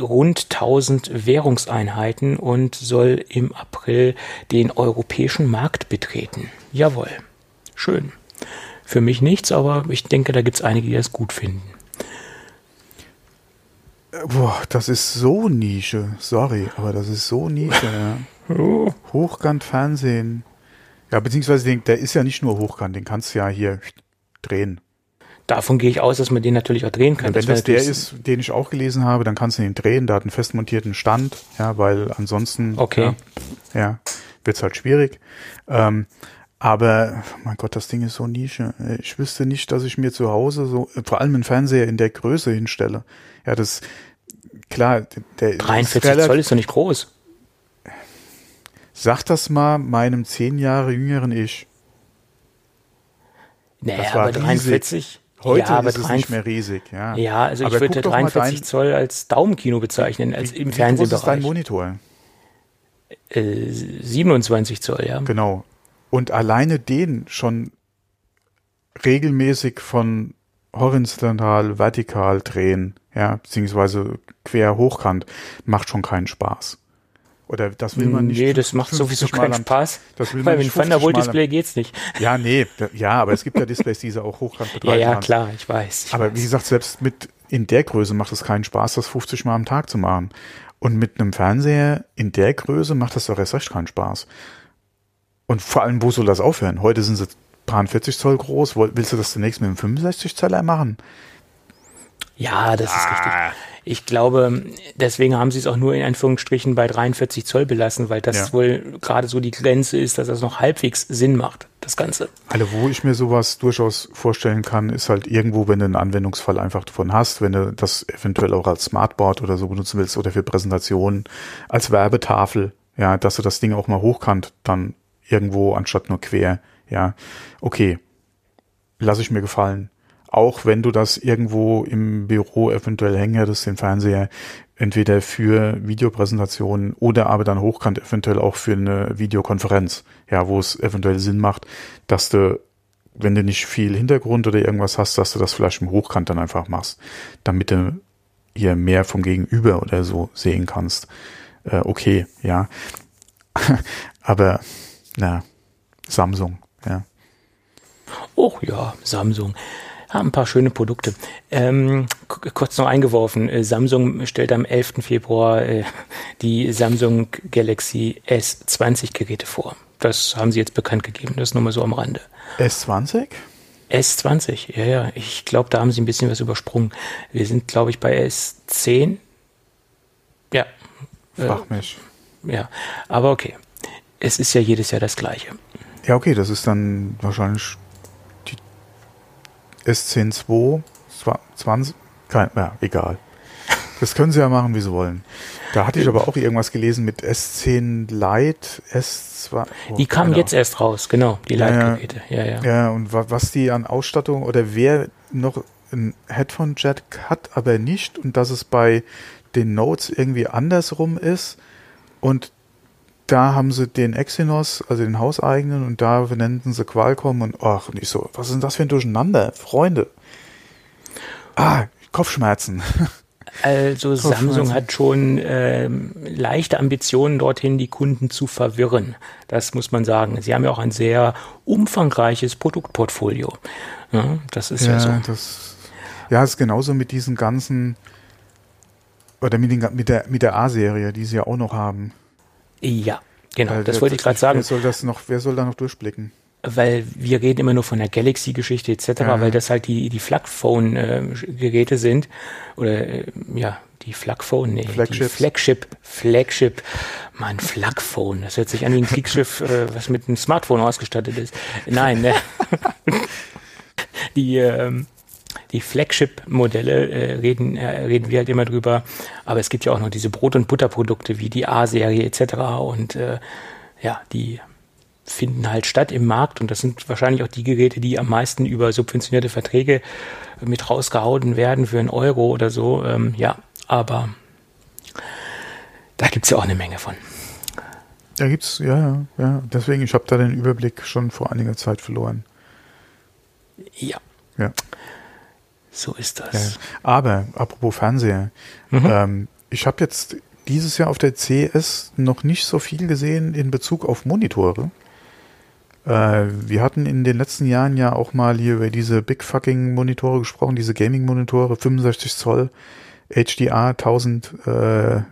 rund 1000 Währungseinheiten und soll im April den europäischen Markt betreten. Jawohl. Schön. Für mich nichts, aber ich denke, da gibt es einige, die das gut finden. Boah, das ist so Nische. Sorry, aber das ist so Nische. Ja. (laughs) oh. Hochkant Fernsehen. Ja, beziehungsweise der ist ja nicht nur hochkant, den kannst du ja hier drehen. Davon gehe ich aus, dass man den natürlich auch drehen kann. Ja, wenn das, das der ist, den ich auch gelesen habe, dann kannst du ihn drehen. Da hat einen festmontierten Stand, ja, weil ansonsten okay. ja, ja wird es halt schwierig. Ähm, aber mein Gott, das Ding ist so Nische. Ich wüsste nicht, dass ich mir zu Hause so, vor allem einen Fernseher in der Größe hinstelle. Ja, das klar, der 43 ist Zoll ist doch nicht groß. Sag das mal meinem zehn Jahre jüngeren Ich. Naja, das war aber 43. Heute ja, ist es nicht mehr riesig. Ja, ja also aber ich würde 43 dein, Zoll als Daumenkino bezeichnen, als wie, im wie Fernsehbereich. Groß ist dein Monitor? Äh, 27 Zoll, ja. Genau. Und alleine den schon regelmäßig von horizontal, vertikal drehen, ja, beziehungsweise quer hochkant, macht schon keinen Spaß. Oder das will man nicht. Nee, das macht sowieso keinen am, Spaß. Das will man weil mit Thunderbolt Display geht's nicht. Ja, nee, ja, aber es gibt ja Displays, die sie auch hochkant betreiben. Ja, ja, klar, ich weiß. Ich aber weiß. wie gesagt, selbst mit in der Größe macht es keinen Spaß, das 50 Mal am Tag zu machen. Und mit einem Fernseher in der Größe macht das doch erst recht keinen Spaß. Und vor allem, wo soll das aufhören? Heute sind sie 40 Zoll groß. Willst du das zunächst mit einem 65 Zoller machen? Ja, das ah. ist richtig. Ich glaube, deswegen haben sie es auch nur in Anführungsstrichen bei 43 Zoll belassen, weil das ja. wohl gerade so die Grenze ist, dass das noch halbwegs Sinn macht, das Ganze. Also wo ich mir sowas durchaus vorstellen kann, ist halt irgendwo, wenn du einen Anwendungsfall einfach davon hast, wenn du das eventuell auch als Smartboard oder so benutzen willst oder für Präsentationen, als Werbetafel, ja, dass du das Ding auch mal hochkant dann irgendwo anstatt nur quer, ja, okay, lasse ich mir gefallen auch wenn du das irgendwo im Büro eventuell hängen hättest, den Fernseher, entweder für Videopräsentationen oder aber dann hochkant eventuell auch für eine Videokonferenz, ja, wo es eventuell Sinn macht, dass du, wenn du nicht viel Hintergrund oder irgendwas hast, dass du das vielleicht im Hochkant dann einfach machst, damit du hier mehr vom Gegenüber oder so sehen kannst. Äh, okay, ja. (laughs) aber, na, Samsung, ja. Och ja, Samsung haben ein paar schöne Produkte. Ähm, kurz noch eingeworfen, äh, Samsung stellt am 11. Februar äh, die Samsung Galaxy S20 Geräte vor. Das haben sie jetzt bekannt gegeben, das nur mal so am Rande. S20? S20, ja, ja. Ich glaube, da haben sie ein bisschen was übersprungen. Wir sind, glaube ich, bei S10. Ja. Frag äh, mich. Ja, aber okay. Es ist ja jedes Jahr das Gleiche. Ja, okay, das ist dann wahrscheinlich S10 2, 20, kein, ja, egal. Das können sie ja machen, wie sie wollen. Da hatte ich aber auch irgendwas gelesen mit S10 Lite, S2. Oh, die kamen jetzt erst raus, genau, die Lite-Geräte. Ja, ja. ja, und was die an Ausstattung oder wer noch ein Headphone-Jack hat, aber nicht und dass es bei den Notes irgendwie andersrum ist und da haben sie den Exynos, also den hauseigenen, und da benannten sie Qualcomm und ach, nicht so, was ist denn das für ein Durcheinander, Freunde? Ah, Kopfschmerzen. (laughs) Also Samsung hat schon ähm, leichte Ambitionen dorthin, die Kunden zu verwirren. Das muss man sagen. Sie haben ja auch ein sehr umfangreiches Produktportfolio. Ja, das ist ja, ja so. Das, ja, ist genauso mit diesen ganzen oder mit, den, mit der mit der A-Serie, die sie ja auch noch haben. Ja, genau. Weil das wollte ich gerade sagen. Wer soll das noch? Wer soll da noch durchblicken? weil wir reden immer nur von der Galaxy-Geschichte etc., ja. weil das halt die, die Flagphone-Geräte sind. Oder äh, ja, die Flagphone, nee, Flagship. Flagship, Flagship, mein Flagphone, das hört sich an wie ein Kriegsschiff, äh, was mit einem Smartphone ausgestattet ist. Nein, ne? (laughs) die, ähm, die Flagship-Modelle äh, reden, äh, reden wir halt immer drüber, aber es gibt ja auch noch diese Brot- und Butterprodukte wie die A-Serie etc. und äh, ja, die finden halt statt im Markt und das sind wahrscheinlich auch die Geräte, die am meisten über subventionierte Verträge mit rausgehauen werden für einen Euro oder so. Ähm, ja, aber da gibt es ja auch eine Menge von. Da gibt's, ja, ja, ja. Deswegen, ich habe da den Überblick schon vor einiger Zeit verloren. Ja. Ja. So ist das. Ja. Aber, apropos Fernseher, mhm. ähm, ich habe jetzt dieses Jahr auf der CS noch nicht so viel gesehen in Bezug auf Monitore. Äh, wir hatten in den letzten Jahren ja auch mal hier über diese Big Fucking Monitore gesprochen, diese Gaming Monitore, 65 Zoll, HDR, 1000, äh, äh,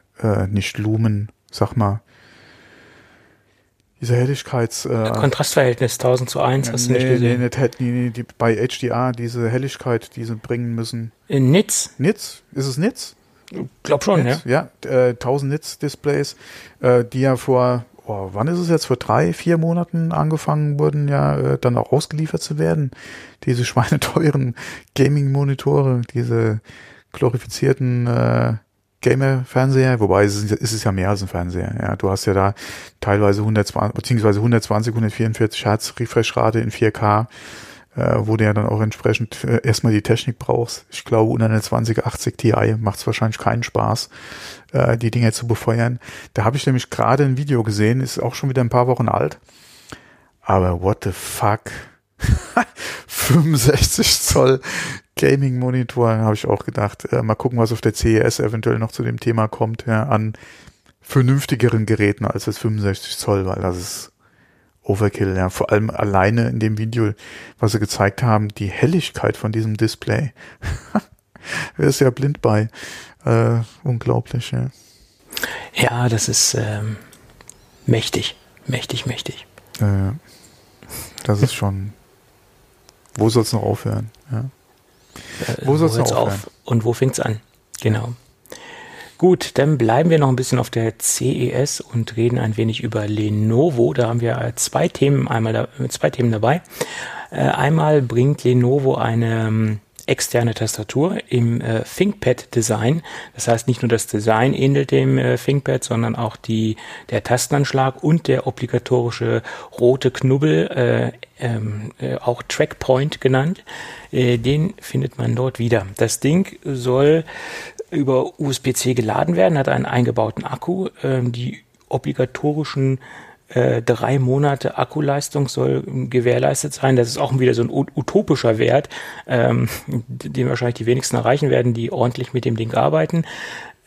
nicht Lumen, sag mal. Diese Helligkeits... Äh, Kontrastverhältnis 1000 zu 1 hast nee, du nicht gesehen? Nee, nee, nee, nee die, bei HDR diese Helligkeit, die sie bringen müssen. In Nitz? Nitz? Ist es Nitz? Ich glaub schon, Nitz, ja. Ja, äh, 1000 Nitz Displays, äh, die ja vor oh, wann ist es jetzt, vor drei, vier Monaten angefangen wurden, ja, äh, dann auch ausgeliefert zu werden. Diese (laughs) schweineteuren Gaming-Monitore, diese glorifizierten äh, Gamer-Fernseher, wobei es ist, es ja mehr als ein Fernseher. Ja, du hast ja da teilweise 120, beziehungsweise 120, 144 Hertz Refreshrate in 4K äh, wo du ja dann auch entsprechend äh, erstmal die Technik brauchst. Ich glaube, unter einer 2080 Ti macht es wahrscheinlich keinen Spaß, äh, die Dinge zu befeuern. Da habe ich nämlich gerade ein Video gesehen, ist auch schon wieder ein paar Wochen alt. Aber what the fuck? (laughs) 65 Zoll Gaming Monitor, habe ich auch gedacht. Äh, mal gucken, was auf der CES eventuell noch zu dem Thema kommt, ja, an vernünftigeren Geräten als das 65 Zoll, weil das ist Overkill, ja. Vor allem alleine in dem Video, was sie gezeigt haben, die Helligkeit von diesem Display. (laughs) Wer ist ja blind bei. Äh, unglaublich, ja. Ja, das ist ähm, mächtig. Mächtig, mächtig. Äh, das ist schon. Wo soll es noch aufhören? Ja. Äh, wo soll es noch aufhören? Auf und wo fängt es an? Genau. Gut, dann bleiben wir noch ein bisschen auf der CES und reden ein wenig über Lenovo. Da haben wir äh, zwei Themen, einmal da, zwei Themen dabei. Äh, einmal bringt Lenovo eine ähm, externe Tastatur im äh, ThinkPad-Design. Das heißt, nicht nur das Design ähnelt dem äh, ThinkPad, sondern auch die, der Tastenanschlag und der obligatorische rote Knubbel, äh, ähm, äh, auch Trackpoint genannt. Äh, den findet man dort wieder. Das Ding soll über USB-C geladen werden, hat einen eingebauten Akku. Ähm, die obligatorischen äh, drei Monate Akkuleistung soll gewährleistet sein. Das ist auch wieder so ein utopischer Wert, ähm, den wahrscheinlich die wenigsten erreichen werden, die ordentlich mit dem Ding arbeiten.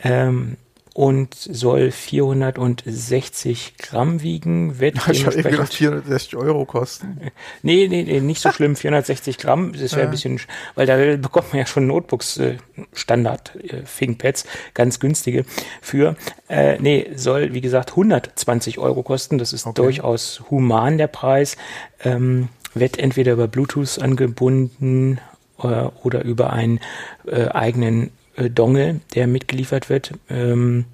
Ähm, und soll 460 Gramm wiegen. Wird (laughs) ich habe gedacht, 460 Euro kosten. (laughs) Nee, nee, nee, nicht so schlimm, 460 Gramm. Das wäre ja. ein bisschen, weil da bekommt man ja schon Notebooks, äh, Standard äh, ThinkPads, ganz günstige für. Äh, nee, soll, wie gesagt, 120 Euro kosten. Das ist okay. durchaus human, der Preis. Ähm, wird entweder über Bluetooth angebunden äh, oder über einen äh, eigenen Dongle, der mitgeliefert wird. Ähm,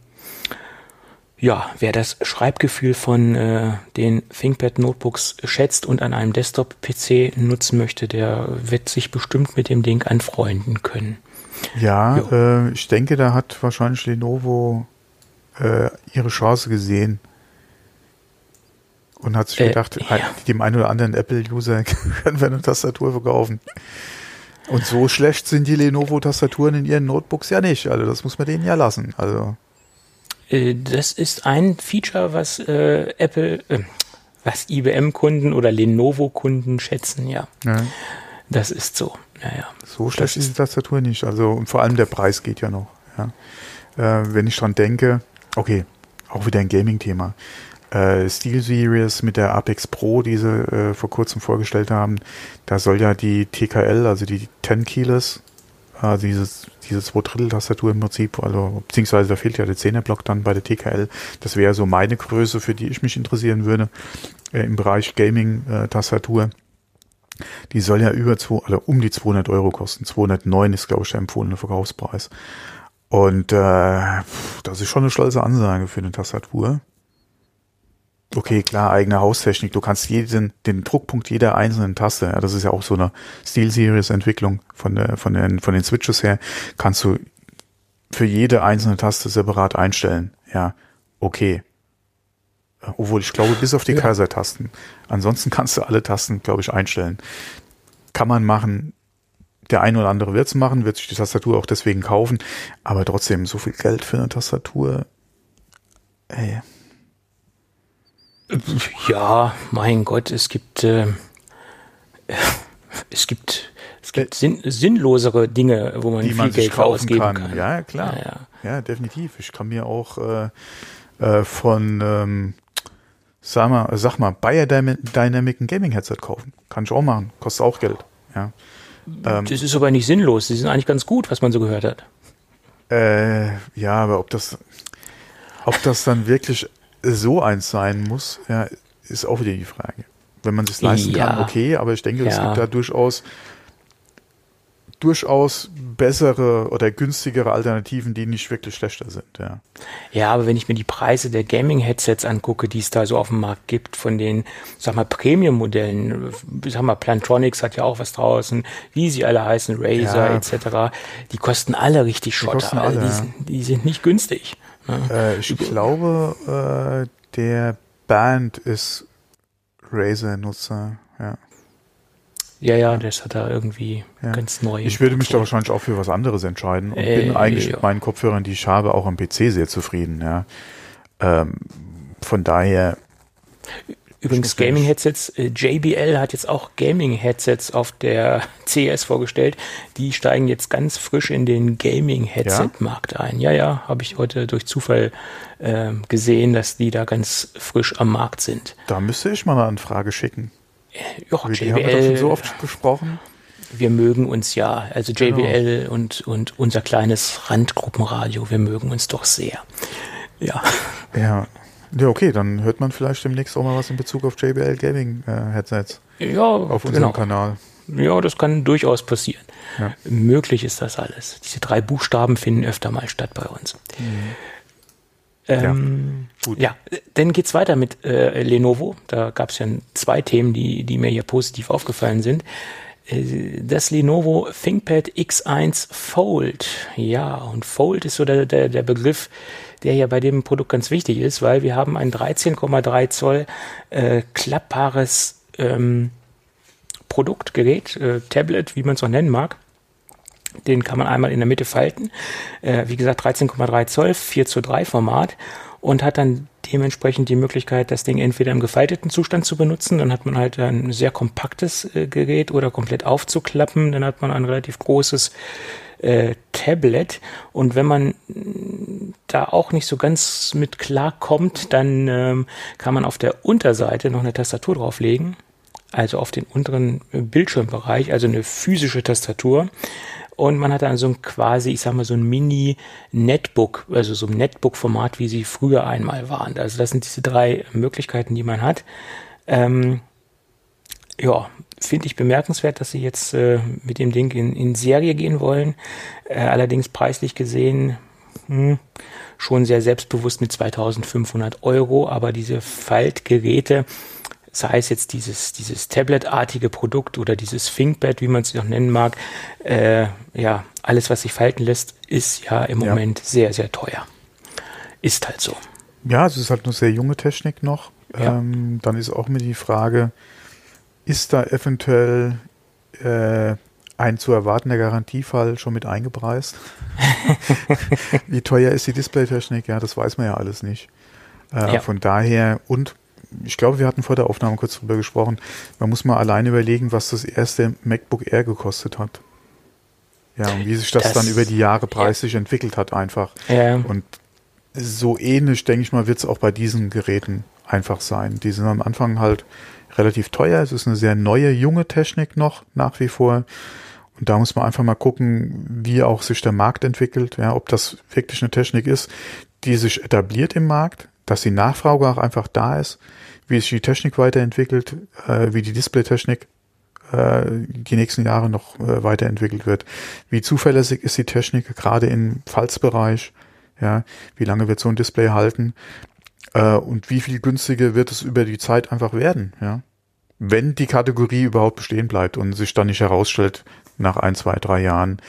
ja, wer das Schreibgefühl von äh, den ThinkPad Notebooks schätzt und an einem Desktop-PC nutzen möchte, der wird sich bestimmt mit dem Ding anfreunden können. Ja, äh, ich denke, da hat wahrscheinlich Lenovo äh, ihre Chance gesehen und hat sich äh, gedacht, ja. dem einen oder anderen Apple-User (laughs) können wir eine Tastatur verkaufen. Und so schlecht sind die Lenovo-Tastaturen in ihren Notebooks ja nicht. Also das muss man denen ja lassen. Also Äh, das ist ein Feature, was äh, Apple, äh, was IBM-Kunden oder Lenovo-Kunden schätzen, ja. ja. Das ist so. Ja, ja. So schlecht ist die Tastatur nicht. Also, und vor allem der Preis geht ja noch. Ja. Äh, wenn ich dran denke, okay, auch wieder ein Gaming-Thema. Äh, Steel Series mit der Apex Pro, die sie äh, vor kurzem vorgestellt haben, da soll ja die TKL, also die 10 Keyless, also dieses, diese zwei Drittel Tastatur im Prinzip, also beziehungsweise da fehlt ja der 10er Block dann bei der TKL. Das wäre so meine Größe, für die ich mich interessieren würde äh, im Bereich Gaming äh. Die soll ja über zwei, also um die 200 Euro kosten. 209 ist glaube ich der empfohlene Verkaufspreis. Und äh, das ist schon eine stolze Ansage für eine Tastatur. Okay, klar, eigene Haustechnik. Du kannst jeden, den Druckpunkt jeder einzelnen Taste, ja, das ist ja auch so eine Steel-Series-Entwicklung von, der, von, den, von den Switches her, kannst du für jede einzelne Taste separat einstellen. Ja, okay. Obwohl ich glaube, bis auf die ja. Kaiser-Tasten. Ansonsten (laughs) kannst du alle Tasten, glaube ich, einstellen. Kann man machen. Der eine oder andere wird es machen, wird sich die Tastatur auch deswegen kaufen. Aber trotzdem, so viel Geld für eine Tastatur. Ey. Ja, mein Gott, es gibt, äh, (laughs) es gibt, es gibt sinn, sinnlosere Dinge, wo man Die viel man Geld kaufen ausgeben kann. kann. Ja, klar. Ja, ja. Ja, definitiv. Ich kann mir auch äh, äh, von, ähm, sag mal, sag mal, Bayer Dynamic ein Gaming Headset kaufen. Kann ich auch machen. Kostet auch Geld. Ja. Ähm, das ist aber nicht sinnlos. Die sind eigentlich ganz gut, was man so gehört hat. Äh, ja, aber ob das, ob das dann wirklich so eins sein muss, ja, ist auch wieder die Frage. Wenn man sich leisten Ja. kann, okay, aber ich denke, es Ja. gibt da durchaus durchaus bessere oder günstigere Alternativen, die nicht wirklich schlechter sind, ja. Ja, aber wenn ich mir die Preise der Gaming-Headsets angucke, die es da so auf dem Markt gibt, von den, sag mal, Premium-Modellen, sag mal, Plantronics hat ja auch was draußen, wie sie alle heißen, Razer Ja. etc., die kosten alle richtig Schotter. Also alle, die, ja. sind, die sind nicht günstig. Ne? Äh, ich glaube, äh, der Band ist Razer-Nutzer, ja. Ja, ja, das hat er irgendwie Ja. ganz neu. Ich würde mich da wahrscheinlich auch für was anderes entscheiden und Äh, bin eigentlich ja. mit meinen Kopfhörern, die ich habe, auch am PC sehr zufrieden, ja. Ähm, von daher, Übrigens. Gaming-Headsets, äh, JBL hat jetzt auch Gaming-Headsets auf der (laughs) CS vorgestellt. Die steigen jetzt ganz frisch in den Gaming-Headset-Markt ein. Ja, ja, habe ich heute durch Zufall ähm, gesehen, dass die da ganz frisch am Markt sind. da müsste ich mal eine Anfrage schicken. Ja, Über die haben wir schon JBL, so oft gesprochen. wir mögen uns ja, also Genau. JBL und, und unser kleines Randgruppenradio, wir mögen uns doch sehr. Ja, Ja. Ja, okay, dann hört man vielleicht demnächst auch mal was in Bezug auf JBL Gaming äh, Headsets ja auf unserem genau. Kanal. Ja, das kann durchaus passieren. Ja. Möglich ist das alles. Diese drei Buchstaben finden öfter mal statt bei uns. Ähm, Gut. ja, dann geht's weiter mit äh, Lenovo. Da gab es ja zwei Themen, die, die mir hier positiv aufgefallen sind. Äh, Das Lenovo ThinkPad X1 Fold. Ja, und Fold ist so der, der, der Begriff, der ja bei dem Produkt ganz wichtig ist, weil wir haben ein 13,3 Zoll äh, klappbares ähm, Produktgerät, äh, Tablet, wie man es auch nennen mag. Den kann man einmal in der Mitte falten. Äh, wie gesagt, 13,3 Zoll, 4 zu 3 Format und hat dann dementsprechend die Möglichkeit, das Ding entweder im gefalteten Zustand zu benutzen, dann hat man halt ein sehr kompaktes äh, Gerät oder komplett aufzuklappen, dann hat man ein relativ großes äh, Tablet und wenn man mh, da auch nicht so ganz mit klarkommt, dann ähm, kann man auf der Unterseite noch eine Tastatur drauflegen, also auf den unteren Bildschirmbereich, also eine physische Tastatur. Und man hat dann so ein quasi, ich sag mal, so ein Mini-Netbook, also so ein Netbook-Format, wie sie früher einmal waren. Also das sind diese drei Möglichkeiten, die man hat. Ähm, ja, finde ich bemerkenswert, dass sie jetzt äh, mit dem Ding in, in Serie gehen wollen. Äh, allerdings preislich gesehen hm, schon sehr selbstbewusst mit 2500 Euro, aber diese Faltgeräte, sei es jetzt dieses, dieses Tablet-artige Produkt oder dieses ThinkPad, wie man es noch nennen mag, äh, ja, alles, was sich falten lässt, ist ja im Ja. Moment sehr, sehr teuer. Ist halt so. Ja, es ist halt eine sehr junge Technik noch. Ja. Ähm, dann ist auch mir die Frage, ist da eventuell äh, ein zu erwartender Garantiefall schon mit eingepreist. (laughs) Wie teuer ist die Displaytechnik? Ja, das weiß man ja alles nicht. Äh, ja. Von daher, und ich glaube, wir hatten vor der Aufnahme kurz drüber gesprochen, man muss mal allein überlegen, was das erste MacBook Air gekostet hat. Ja, und wie sich das, das dann über die Jahre preislich ja. entwickelt hat einfach. Ja. Und so ähnlich, denke ich mal, wird es auch bei diesen Geräten einfach sein. Die sind am Anfang halt relativ teuer. Es ist eine sehr neue, junge Technik noch nach wie vor. Und da muss man einfach mal gucken, wie auch sich der Markt entwickelt, ja, ob das wirklich eine Technik ist, die sich etabliert im Markt, dass die Nachfrage auch einfach da ist, wie sich die Technik weiterentwickelt, äh, wie die Displaytechnik äh, die nächsten Jahre noch äh, weiterentwickelt wird. Wie zuverlässig ist die Technik gerade im Falzbereich? Ja, wie lange wird so ein Display halten? Äh, und wie viel günstiger wird es über die Zeit einfach werden? Ja, wenn die Kategorie überhaupt bestehen bleibt und sich dann nicht herausstellt nach ein, zwei, drei Jahren,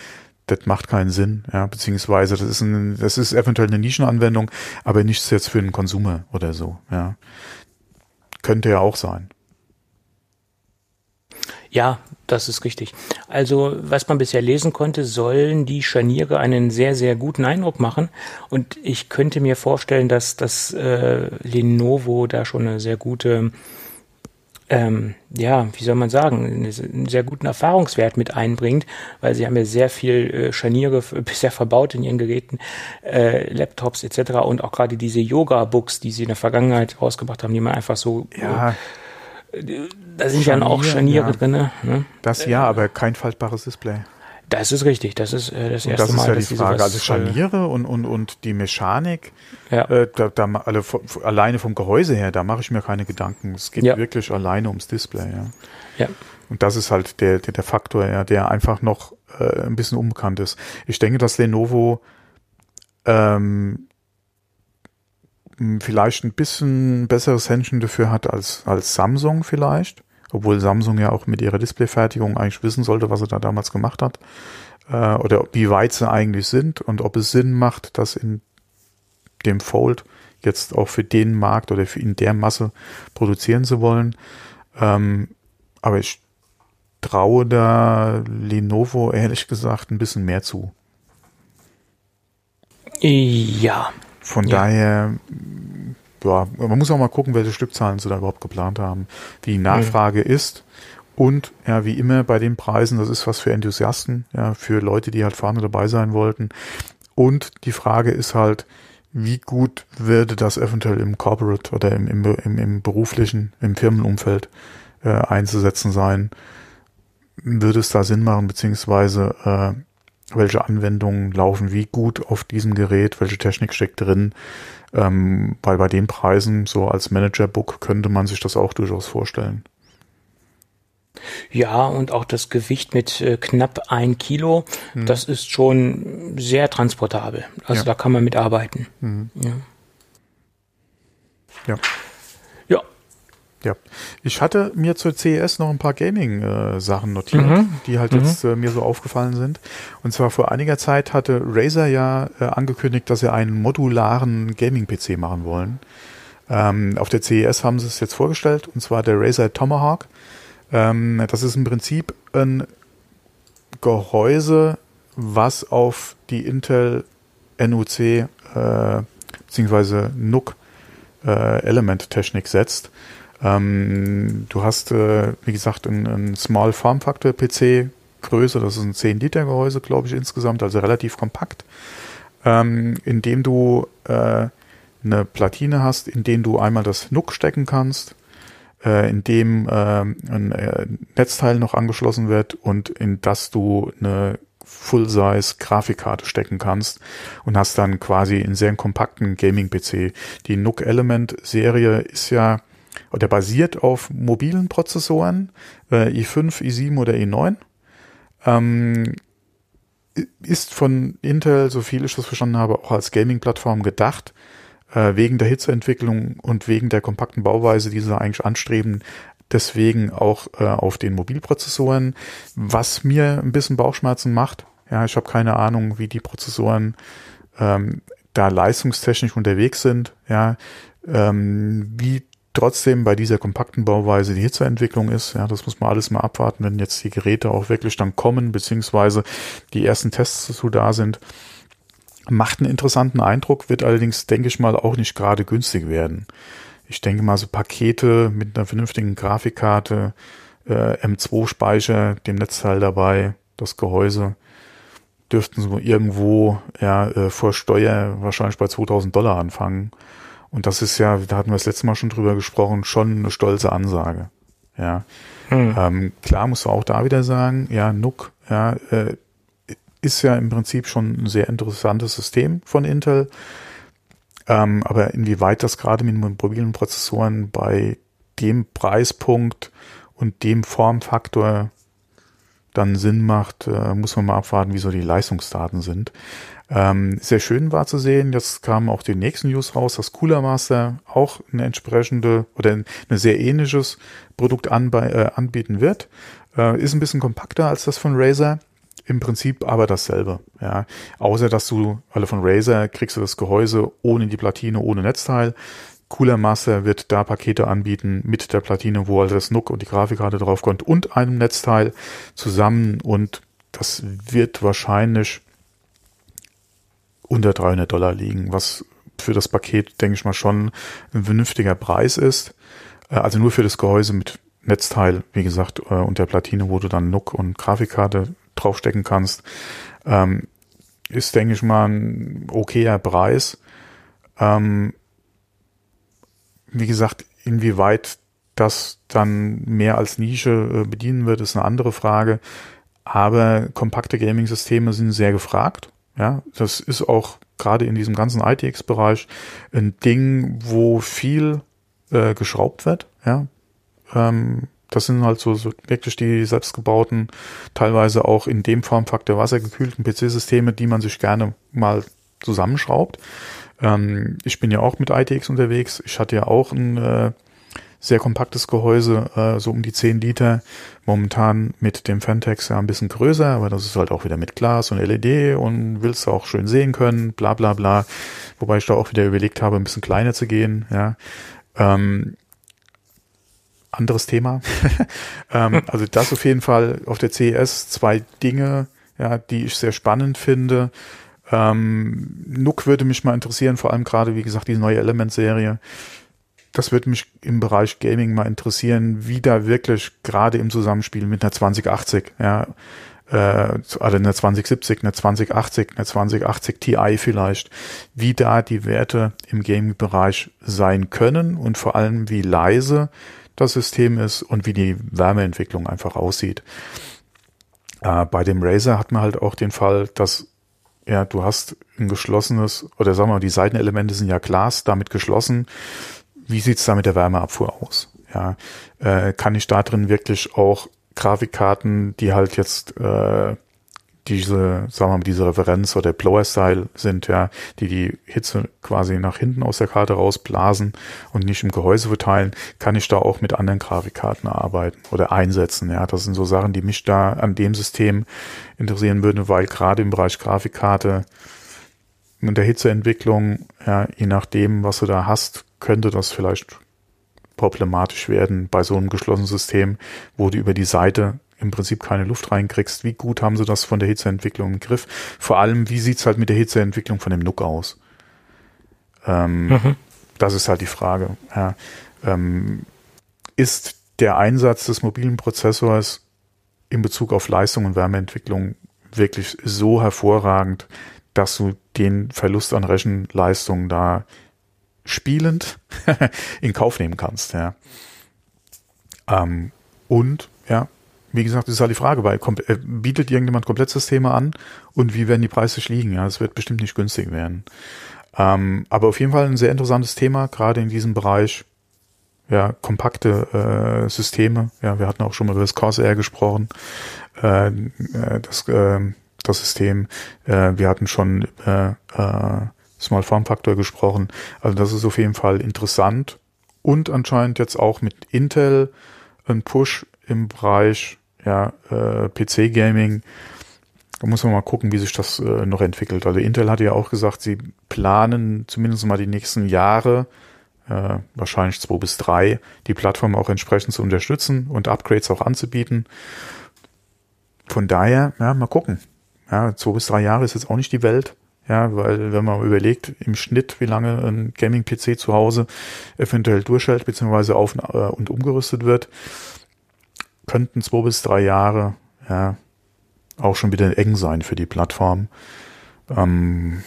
das macht keinen Sinn, ja, beziehungsweise das ist ein, das ist eventuell eine Nischenanwendung, aber nichts jetzt für einen Konsumer oder so, ja. Könnte ja auch sein. Ja, das ist richtig. Also, was man bisher lesen konnte, sollen die Scharniere einen sehr, sehr guten Eindruck machen. Und ich könnte mir vorstellen, dass das äh, Lenovo da schon eine sehr gute ähm, ja, wie soll man sagen, einen sehr guten Erfahrungswert mit einbringt, weil sie haben ja sehr viel äh, Scharniere (laughs) bisher verbaut in ihren Geräten, äh, Laptops etc. und auch gerade diese Yoga-Books, die sie in der Vergangenheit rausgebracht haben, die man einfach so ja. Äh, da sind ja auch Scharniere ja. drin. Ne? Das ja, aber kein faltbares Display. Das ist richtig. Das ist äh, das erste das Mal. Das ist ja die Frage. Also Scharniere und, und, und die Mechanik, ja. äh, da, da, alle, alleine vom Gehäuse her, da mache ich mir keine Gedanken. Es geht ja. wirklich alleine ums Display. Ja. ja. Und das ist halt der, der, der Faktor, ja, der einfach noch äh, ein bisschen unbekannt ist. Ich denke, dass Lenovo ähm, vielleicht ein bisschen besseres Händchen dafür hat als, als Samsung vielleicht obwohl Samsung ja auch mit ihrer Displayfertigung eigentlich wissen sollte, was er da damals gemacht hat, äh, oder wie weit sie eigentlich sind und ob es Sinn macht, das in dem Fold jetzt auch für den Markt oder für in der Masse produzieren zu wollen. Ähm, aber ich traue da Lenovo ehrlich gesagt ein bisschen mehr zu. Ja. Von ja. daher ja, man muss auch mal gucken, welche Stückzahlen sie da überhaupt geplant haben, wie die Nachfrage mhm. ist. Und ja, wie immer bei den Preisen, das ist was für Enthusiasten, ja, für Leute, die halt vorne dabei sein wollten. Und die Frage ist halt, wie gut würde das eventuell im Corporate oder im, im, im, im beruflichen, im Firmenumfeld äh, einzusetzen sein? Würde es da Sinn machen, beziehungsweise äh, welche Anwendungen laufen wie gut auf diesem Gerät, welche Technik steckt drin? Ähm, weil bei den Preisen, so als Manager-Book, könnte man sich das auch durchaus vorstellen. Ja, und auch das Gewicht mit äh, knapp ein Kilo, mhm. das ist schon sehr transportabel. Also ja. da kann man mitarbeiten. Mhm. Ja. ja. Ja, ich hatte mir zur CES noch ein paar Gaming-Sachen äh, notiert, mhm. die halt mhm. jetzt äh, mir so aufgefallen sind. Und zwar vor einiger Zeit hatte Razer ja äh, angekündigt, dass sie einen modularen Gaming-PC machen wollen. Ähm, auf der CES haben sie es jetzt vorgestellt, und zwar der Razer Tomahawk. Ähm, das ist im Prinzip ein Gehäuse, was auf die Intel NUC äh, bzw. NUC äh, Element-Technik setzt. Ähm, du hast, äh, wie gesagt, einen Small Form Factor PC Größe, das ist ein 10 Liter Gehäuse, glaube ich, insgesamt, also relativ kompakt, ähm, in dem du äh, eine Platine hast, in dem du einmal das NUC stecken kannst, äh, in dem äh, ein äh, Netzteil noch angeschlossen wird und in das du eine Full-Size Grafikkarte stecken kannst und hast dann quasi einen sehr kompakten Gaming-PC. Die NUC Element Serie ist ja der basiert auf mobilen Prozessoren, äh, i5, i7 oder i9. Ähm, ist von Intel, so viel ich das verstanden habe, auch als Gaming-Plattform gedacht, äh, wegen der Hitzeentwicklung und wegen der kompakten Bauweise, die sie eigentlich anstreben, deswegen auch äh, auf den Mobilprozessoren, was mir ein bisschen Bauchschmerzen macht. Ja, ich habe keine Ahnung, wie die Prozessoren ähm, da leistungstechnisch unterwegs sind, ja, ähm, wie trotzdem bei dieser kompakten Bauweise die Hitzeentwicklung ist. Ja, das muss man alles mal abwarten, wenn jetzt die Geräte auch wirklich dann kommen, beziehungsweise die ersten Tests dazu da sind. Macht einen interessanten Eindruck, wird allerdings, denke ich mal, auch nicht gerade günstig werden. Ich denke mal, so Pakete mit einer vernünftigen Grafikkarte, äh, M2-Speicher, dem Netzteil dabei, das Gehäuse, dürften so irgendwo ja, äh, vor Steuer wahrscheinlich bei 2000 Dollar anfangen. Und das ist ja, da hatten wir das letzte Mal schon drüber gesprochen, schon eine stolze Ansage. Ja. Hm. Ähm, klar musst du auch da wieder sagen, ja, NUC, ja, äh, ist ja im Prinzip schon ein sehr interessantes System von Intel. Ähm, aber inwieweit das gerade mit mobilen Prozessoren bei dem Preispunkt und dem Formfaktor dann Sinn macht, äh, muss man mal abwarten, wie so die Leistungsdaten sind. Ähm, sehr schön war zu sehen, jetzt kamen auch die nächsten News raus, dass Cooler Master auch eine entsprechende oder ein sehr ähnliches Produkt anbe äh, anbieten wird. Äh, ist ein bisschen kompakter als das von Razer. Im Prinzip aber dasselbe, ja. Außer dass du, alle von Razer kriegst du das Gehäuse ohne die Platine, ohne Netzteil. Cooler Master wird da Pakete anbieten mit der Platine, wo also das NUC und die Grafikkarte draufkommt und einem Netzteil zusammen und das wird wahrscheinlich unter 300 Dollar liegen, was für das Paket, denke ich mal, schon ein vernünftiger Preis ist. Äh, also nur für das Gehäuse mit Netzteil, wie gesagt, äh, und der Platine, wo du dann NUC und Grafikkarte draufstecken kannst, ähm, ist, denke ich mal, ein okayer Preis. Ähm, wie gesagt, inwieweit das dann mehr als Nische äh, bedienen wird, ist eine andere Frage. Aber kompakte Gaming-Systeme sind sehr gefragt. Ja, das ist auch gerade in diesem ganzen ITX-Bereich ein Ding, wo viel äh, geschraubt wird. Ja, ähm, das sind halt so, so wirklich die selbstgebauten, teilweise auch in dem Formfaktor wassergekühlten PC-Systeme, die man sich gerne mal zusammenschraubt. Ähm, ich bin ja auch mit ITX unterwegs. Ich hatte ja auch ein äh, sehr kompaktes Gehäuse, äh, so um die 10 Liter. Momentan mit dem Fentex ja ein bisschen größer, aber das ist halt auch wieder mit Glas und LED und willst auch schön sehen können, bla bla bla. Wobei ich da auch wieder überlegt habe, ein bisschen kleiner zu gehen, ja. Ähm, anderes Thema. (laughs) ähm, also das auf jeden Fall auf der CES zwei Dinge, ja, die ich sehr spannend finde. Ähm, Nook würde mich mal interessieren, vor allem gerade, wie gesagt, die neue Element-Serie das würde mich im Bereich Gaming mal interessieren, wie da wirklich gerade im Zusammenspiel mit einer 2080, ja, äh, also einer 2070, einer 2080, einer 2080 Ti vielleicht, wie da die Werte im Gaming-Bereich sein können und vor allem wie leise das System ist und wie die Wärmeentwicklung einfach aussieht. Äh, bei dem Razer hat man halt auch den Fall, dass ja, du hast ein geschlossenes, oder sagen wir mal, die Seitenelemente sind ja Glas, damit geschlossen wie sieht's da mit der Wärmeabfuhr aus? Ja, äh, kann ich da drin wirklich auch Grafikkarten, die halt jetzt äh, diese, sagen wir mal, diese Referenz oder Blower-Style sind, ja, die die Hitze quasi nach hinten aus der Karte rausblasen und nicht im Gehäuse verteilen, kann ich da auch mit anderen Grafikkarten arbeiten oder einsetzen, ja. Das sind so Sachen, die mich da an dem System interessieren würden, weil gerade im Bereich Grafikkarte und der Hitzeentwicklung, ja, je nachdem, was du da hast, könnte das vielleicht problematisch werden bei so einem geschlossenen System, wo du über die Seite im Prinzip keine Luft reinkriegst. Wie gut haben sie das von der Hitzeentwicklung im Griff? Vor allem, wie sieht's halt mit der Hitzeentwicklung von dem NUC aus? Ähm, mhm. Das ist halt die Frage. Ja, ähm, ist der Einsatz des mobilen Prozessors in Bezug auf Leistung und Wärmeentwicklung wirklich so hervorragend, dass du den Verlust an Rechenleistung da spielend (laughs) in Kauf nehmen kannst, ja. Ähm, und, ja, wie gesagt, ist halt die Frage, weil äh, bietet irgendjemand Komplettsysteme an und wie werden die Preise liegen? Ja, das wird bestimmt nicht günstig werden. Ähm, aber auf jeden Fall ein sehr interessantes Thema, gerade in diesem Bereich, ja, kompakte äh, Systeme. Ja, wir hatten auch schon mal über das Corsair gesprochen. Äh, äh das, äh, das System. Äh, wir hatten schon Small Form Factor gesprochen. Also das ist auf jeden Fall interessant und anscheinend jetzt auch mit Intel ein Push im Bereich ja, äh, PC Gaming. Da muss man mal gucken, wie sich das äh, noch entwickelt. Also Intel hat ja auch gesagt, sie planen zumindest mal die nächsten Jahre äh, wahrscheinlich zwei bis drei, die Plattform auch entsprechend zu unterstützen und Upgrades auch anzubieten. Von daher, ja, mal gucken. Ja, zwei bis drei Jahre ist jetzt auch nicht die Welt. Ja, weil wenn man überlegt, im Schnitt, wie lange ein Gaming-PC zu Hause eventuell durchhält, beziehungsweise auf äh, und umgerüstet wird, könnten zwei bis drei Jahre, ja, auch schon wieder eng sein für die Plattform. Ähm,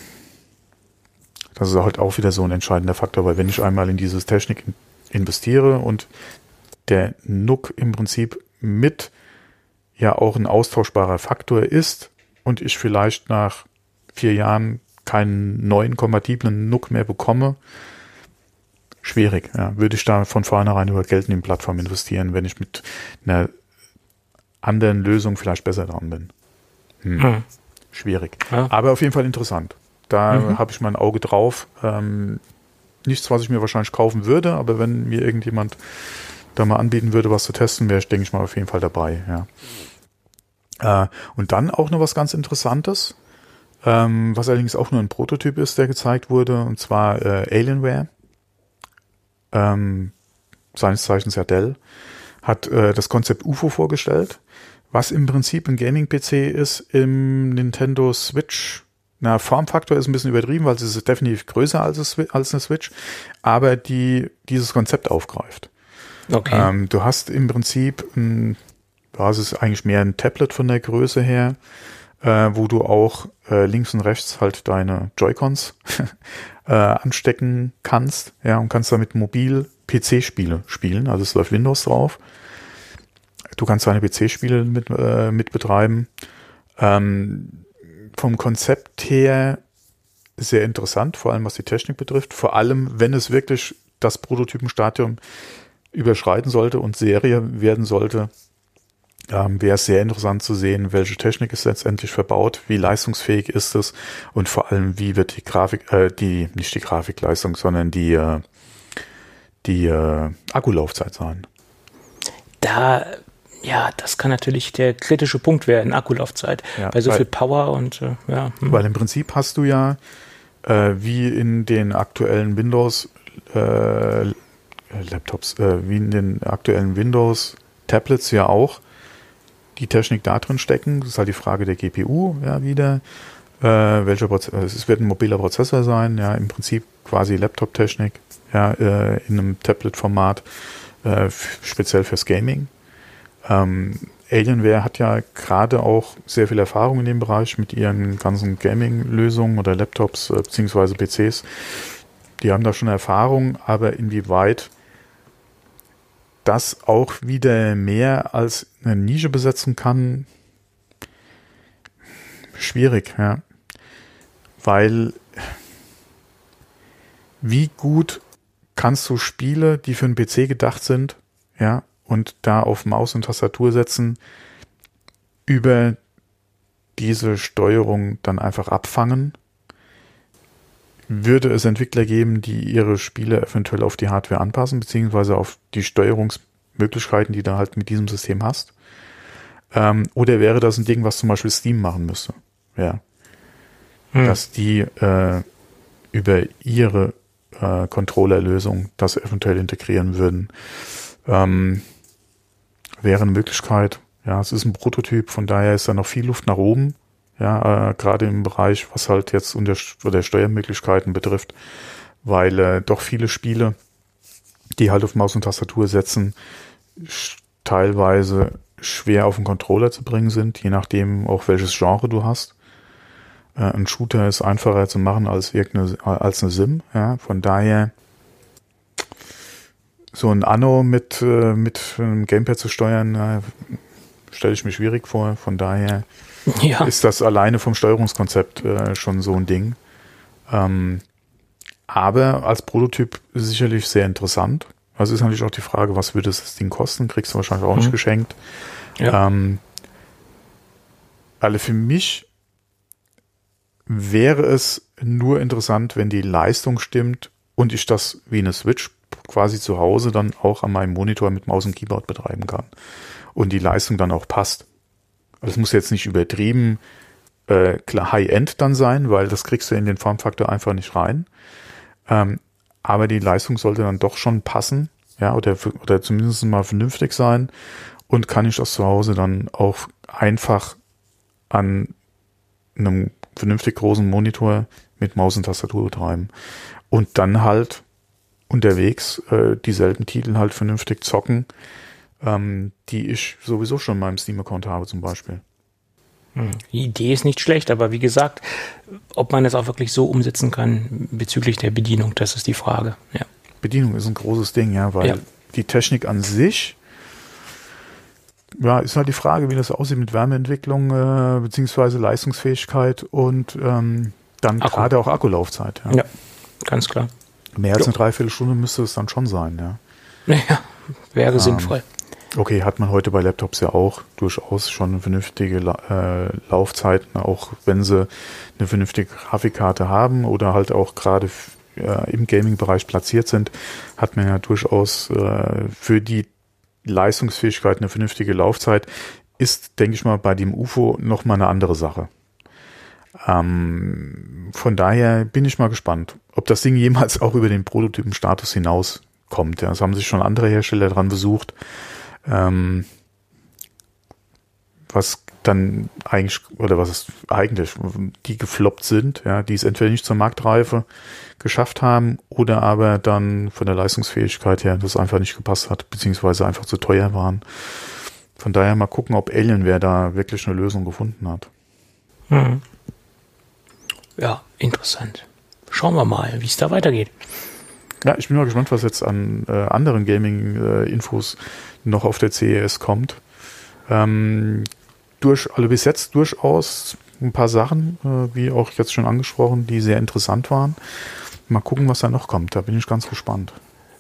das ist halt auch wieder so ein entscheidender Faktor, weil wenn ich einmal in dieses Technik investiere und der NUC im Prinzip mit ja auch ein austauschbarer Faktor ist und ich vielleicht nach vier Jahren keinen neuen kompatiblen NUC mehr bekomme, schwierig. Ja. Würde ich da von vornherein über Geld in die Plattform investieren, wenn ich mit einer anderen Lösung vielleicht besser dran bin. Hm. Hm. Schwierig. Ja. Aber auf jeden Fall interessant. Da mhm. habe ich mein Auge drauf. Ähm, nichts, was ich mir wahrscheinlich kaufen würde, aber wenn mir irgendjemand da mal anbieten würde, was zu testen, wäre ich, denke ich mal, auf jeden Fall dabei. Ja. Äh, und dann auch noch was ganz Interessantes, ähm, was allerdings auch nur ein Prototyp ist, der gezeigt wurde, und zwar äh, Alienware. Ähm, seines Zeichens ja Dell, hat äh, das Konzept UFO vorgestellt, was im Prinzip ein Gaming-PC ist im Nintendo Switch na, Formfaktor ist ein bisschen übertrieben, weil es ist definitiv größer als, als eine Switch, aber die dieses Konzept aufgreift. Okay. Ähm, du hast im Prinzip ein, ja, es ist eigentlich mehr ein Tablet von der Größe her, äh, wo du auch äh, links und rechts halt deine Joy-Cons (laughs) äh, anstecken kannst, ja, und kannst damit mobil PC-Spiele spielen, also es läuft Windows drauf. Du kannst deine PC-Spiele mit, äh, mit betreiben. Ähm, vom Konzept her sehr interessant, vor allem was die Technik betrifft. Vor allem, wenn es wirklich das Prototypenstadium überschreiten sollte und Serie werden sollte, ähm, wäre es sehr interessant zu sehen, welche Technik ist letztendlich verbaut, wie leistungsfähig ist es und vor allem, wie wird die Grafik, äh, die, nicht die Grafikleistung, sondern die, äh, die äh, Akkulaufzeit sein. Da ja, das kann natürlich der kritische Punkt werden, Akkulaufzeit, ja, bei so weil, viel Power und äh, ja. Hm. Weil im Prinzip hast du ja, äh, wie in den aktuellen Windows äh, Laptops, äh, wie in den aktuellen Windows Tablets ja auch die Technik da drin stecken. Das ist halt die Frage der GPU ja wieder. Äh, welcher Prozessor, es wird ein mobiler Prozessor sein, ja, im Prinzip quasi Laptop-Technik, ja, äh, in einem Tablet-Format, äh, speziell fürs Gaming. Ähm, Alienware hat ja gerade auch sehr viel Erfahrung in dem Bereich mit ihren ganzen Gaming-Lösungen oder Laptops äh, beziehungsweise PCs. Die haben da schon Erfahrung, aber inwieweit das auch wieder mehr als eine Nische besetzen kann, schwierig, ja. Weil wie gut kannst du Spiele, die für einen PC gedacht sind, ja, und da auf Maus und Tastatur setzen, über diese Steuerung dann einfach abfangen. Würde es Entwickler geben, die ihre Spiele eventuell auf die Hardware anpassen, beziehungsweise auf die Steuerungsmöglichkeiten, die du halt mit diesem System hast? Ähm, oder wäre das ein Ding, was zum Beispiel Steam machen müsste? Ja. Hm. Dass die äh, über ihre äh, Controller-Lösung das eventuell integrieren würden. Ähm, wäre eine Möglichkeit. Ja, es ist ein Prototyp, von daher ist da noch viel Luft nach oben. Ja, äh, gerade im Bereich, was halt jetzt unter der Steuermöglichkeiten betrifft, weil äh, doch viele Spiele, die halt auf Maus und Tastatur setzen, teilweise schwer auf den Controller zu bringen sind, je nachdem auch welches Genre du hast. Äh, ein Shooter ist einfacher zu machen als irgendeine, als eine Sim. Ja, von daher so ein Anno mit, äh, mit einem Gamepad zu steuern, äh, stelle ich mir schwierig vor. Von daher ja. ist das alleine vom Steuerungskonzept äh, schon so ein Ding. Ähm, aber als Prototyp sicherlich sehr interessant. Also ist natürlich auch die Frage, was würde das Ding kosten? Kriegst du wahrscheinlich auch mhm. nicht geschenkt. Ja. Ähm, alle für mich wäre es nur interessant, wenn die Leistung stimmt und ich das wie eine Switch quasi zu Hause dann auch an meinem Monitor mit Maus und Keyboard betreiben kann. Und die Leistung dann auch passt. Also es muss jetzt nicht übertrieben äh, klar High-End dann sein, weil das kriegst du in den Formfaktor einfach nicht rein. Ähm, aber die Leistung sollte dann doch schon passen, ja, oder, oder zumindest mal vernünftig sein und kann ich das zu Hause dann auch einfach an einem vernünftig großen Monitor mit Maus und Tastatur betreiben. Und dann halt unterwegs äh, dieselben Titel halt vernünftig zocken, ähm, die ich sowieso schon in meinem Steam-Account habe zum Beispiel. Hm. Die Idee ist nicht schlecht, aber wie gesagt, ob man es auch wirklich so umsetzen kann bezüglich der Bedienung, das ist die Frage. Ja. Bedienung ist ein großes Ding, ja, weil ja. die Technik an sich, ja, ist halt die Frage, wie das aussieht mit Wärmeentwicklung äh, beziehungsweise Leistungsfähigkeit und ähm, dann gerade auch Akkulaufzeit. Ja. ja, ganz klar. Mehr als eine Dreiviertelstunde müsste es dann schon sein, ja. (laughs) Ja, wäre ähm, sinnvoll. Okay, hat man heute bei Laptops ja auch durchaus schon vernünftige äh, Laufzeiten, auch wenn sie eine vernünftige Grafikkarte haben oder halt auch gerade äh, im Gaming-Bereich platziert sind, hat man ja durchaus äh, für die Leistungsfähigkeit eine vernünftige Laufzeit. Ist, denke ich mal, bei dem UFO nochmal eine andere Sache. Ähm, von daher bin ich mal gespannt, ob das Ding jemals auch über den Prototypenstatus hinauskommt. Ja, das haben sich schon andere Hersteller dran besucht ähm, was dann eigentlich, oder was ist eigentlich, die gefloppt sind, ja, die es entweder nicht zur Marktreife geschafft haben oder aber dann von der Leistungsfähigkeit her das einfach nicht gepasst hat, beziehungsweise einfach zu teuer waren. Von daher mal gucken, ob Alienware da wirklich eine Lösung gefunden hat. Hm. Ja, interessant. Schauen wir mal, wie es da weitergeht. Ja, ich bin mal gespannt, was jetzt an äh, anderen Gaming-Infos äh, noch auf der CES kommt. Ähm, durch, also bis jetzt durchaus ein paar Sachen, äh, wie auch jetzt schon angesprochen, die sehr interessant waren. Mal gucken, was da noch kommt. Da bin ich ganz gespannt.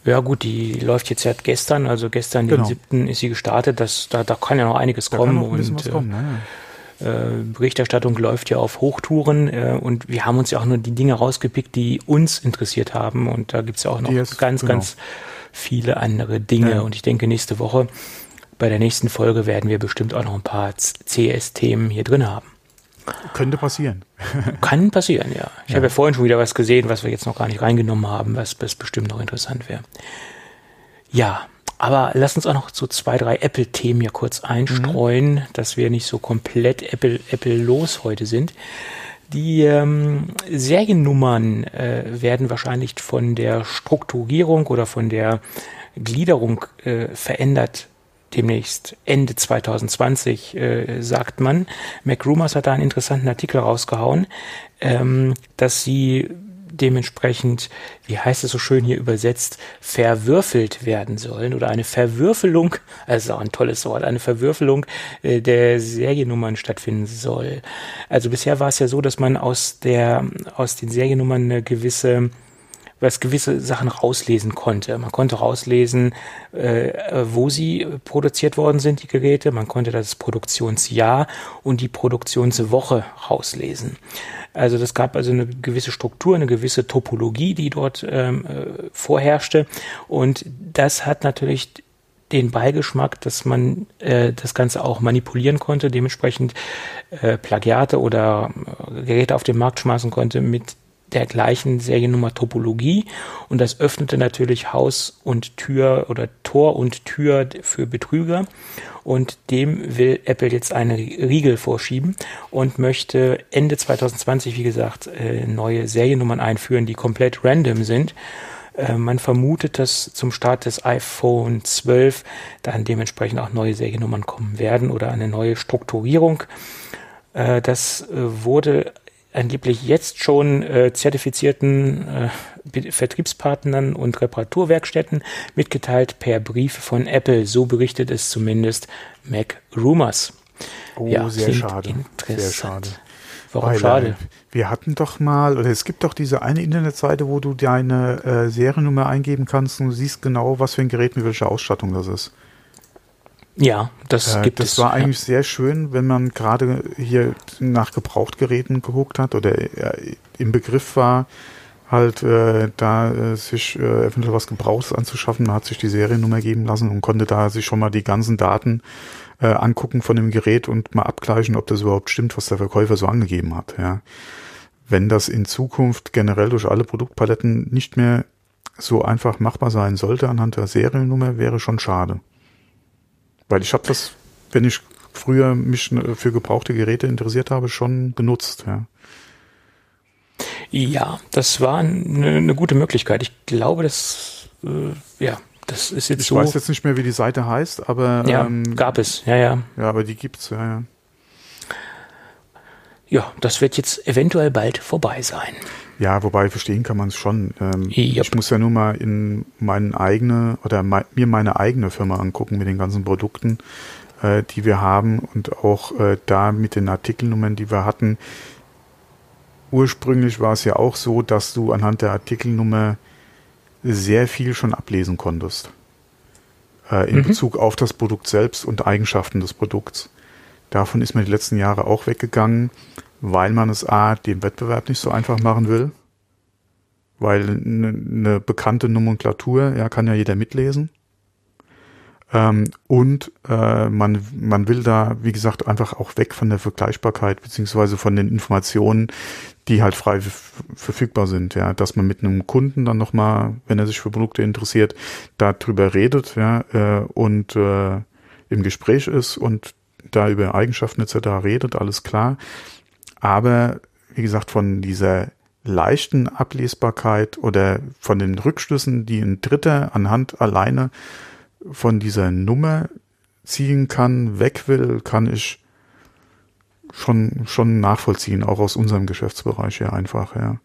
Ja gut, die läuft jetzt seit gestern, also gestern genau. den siebten ist sie gestartet. Das, da, da kann ja noch einiges da kommen. und, was kommen, äh, ja. Äh, Berichterstattung läuft ja auf Hochtouren äh, und wir haben uns ja auch nur die Dinge rausgepickt, die uns interessiert haben und da gibt's ja auch noch ist, ganz, genau. ganz viele andere Dinge ja. und ich denke nächste Woche bei der nächsten Folge werden wir bestimmt auch noch ein paar CS-Themen hier drin haben. Könnte passieren. (laughs) Kann passieren, ja. Ich ja. habe ja vorhin schon wieder was gesehen, was wir jetzt noch gar nicht reingenommen haben, was bestimmt noch interessant wäre. Ja, aber lass uns auch noch so zwei, drei Apple-Themen hier kurz einstreuen, mhm. dass wir nicht so komplett Apple, Apple los heute sind. Die ähm, Seriennummern äh, werden wahrscheinlich von der Strukturierung oder von der Gliederung äh, verändert demnächst Ende 2020, äh, sagt man. MacRumors hat da einen interessanten Artikel rausgehauen, ähm, dass sie dementsprechend, wie heißt es so schön hier übersetzt, verwürfelt werden sollen oder eine Verwürfelung, (laughs) also ein tolles Wort, eine Verwürfelung äh, der Seriennummern stattfinden soll. Also bisher war es ja so, dass man aus der, aus den Seriennummern eine gewisse was gewisse Sachen rauslesen konnte. Man konnte rauslesen, äh, wo sie produziert worden sind, die Geräte. Man konnte das Produktionsjahr und die Produktionswoche rauslesen. Also das gab also eine gewisse Struktur, eine gewisse Topologie, die dort ähm, äh, vorherrschte. Und das hat natürlich den Beigeschmack, dass man äh, das Ganze auch manipulieren konnte, dementsprechend äh, Plagiate oder äh, Geräte auf den Markt schmeißen konnte mit der gleichen Seriennummer Topologie und das öffnete natürlich Haus und Tür oder Tor und Tür für Betrüger und dem will Apple jetzt eine Riegel vorschieben und möchte Ende 2020, wie gesagt, äh, neue Seriennummern einführen, die komplett random sind. Äh, man vermutet, dass zum Start des iPhone 12 dann dementsprechend auch neue Seriennummern kommen werden oder eine neue Strukturierung. Äh, das wurde angeblich jetzt schon äh, zertifizierten äh, Vertriebspartnern und Reparaturwerkstätten mitgeteilt per Brief von Apple. So berichtet es zumindest Mac Rumors. Oh, ja, sehr schade. Sehr schade. Warum Weil, schade? Wir hatten doch mal, oder es gibt doch diese eine Internetseite, wo du deine äh, Seriennummer eingeben kannst und du siehst genau, was für ein Gerät mit welcher Ausstattung das ist. Ja, das äh, gibt das es. Das war eigentlich ja. sehr schön, wenn man gerade hier nach Gebrauchtgeräten geguckt hat oder äh, im Begriff war, halt äh, da äh, sich äh, eventuell was Gebrauchtes anzuschaffen. Man hat sich die Seriennummer geben lassen und konnte da sich schon mal die ganzen Daten äh, angucken von dem Gerät und mal abgleichen, ob das überhaupt stimmt, was der Verkäufer so angegeben hat. Ja. Wenn das in Zukunft generell durch alle Produktpaletten nicht mehr so einfach machbar sein sollte anhand der Seriennummer, wäre schon schade. Weil ich habe das, wenn ich früher mich für gebrauchte Geräte interessiert habe, schon genutzt. Ja, ja das war eine, eine gute Möglichkeit. Ich glaube, das, äh, ja, das ist jetzt ich so. Ich weiß jetzt nicht mehr, wie die Seite heißt, aber ja, ähm, gab es, ja, ja. Ja, aber die gibt's, ja, ja. Ja, das wird jetzt eventuell bald vorbei sein. Ja, wobei verstehen kann man es schon. Ähm, yep. Ich muss ja nur mal in meine eigene oder me mir meine eigene Firma angucken mit den ganzen Produkten, äh, die wir haben und auch äh, da mit den Artikelnummern, die wir hatten. Ursprünglich war es ja auch so, dass du anhand der Artikelnummer sehr viel schon ablesen konntest äh, in mhm. Bezug auf das Produkt selbst und Eigenschaften des Produkts. Davon ist man die letzten Jahre auch weggegangen weil man es A, dem Wettbewerb nicht so einfach machen will, weil eine ne bekannte Nomenklatur, ja, kann ja jeder mitlesen. Ähm, und äh, man, man will da, wie gesagt, einfach auch weg von der Vergleichbarkeit, beziehungsweise von den Informationen, die halt frei verfügbar sind, ja, dass man mit einem Kunden dann nochmal, wenn er sich für Produkte interessiert, darüber redet, ja, äh, und äh, im Gespräch ist und da über Eigenschaften etc. redet, alles klar. Aber wie gesagt, von dieser leichten Ablesbarkeit oder von den Rückschlüssen, die ein Dritter anhand alleine von dieser Nummer ziehen kann, weg will, kann ich schon, schon nachvollziehen, auch aus unserem Geschäftsbereich her einfach, ja.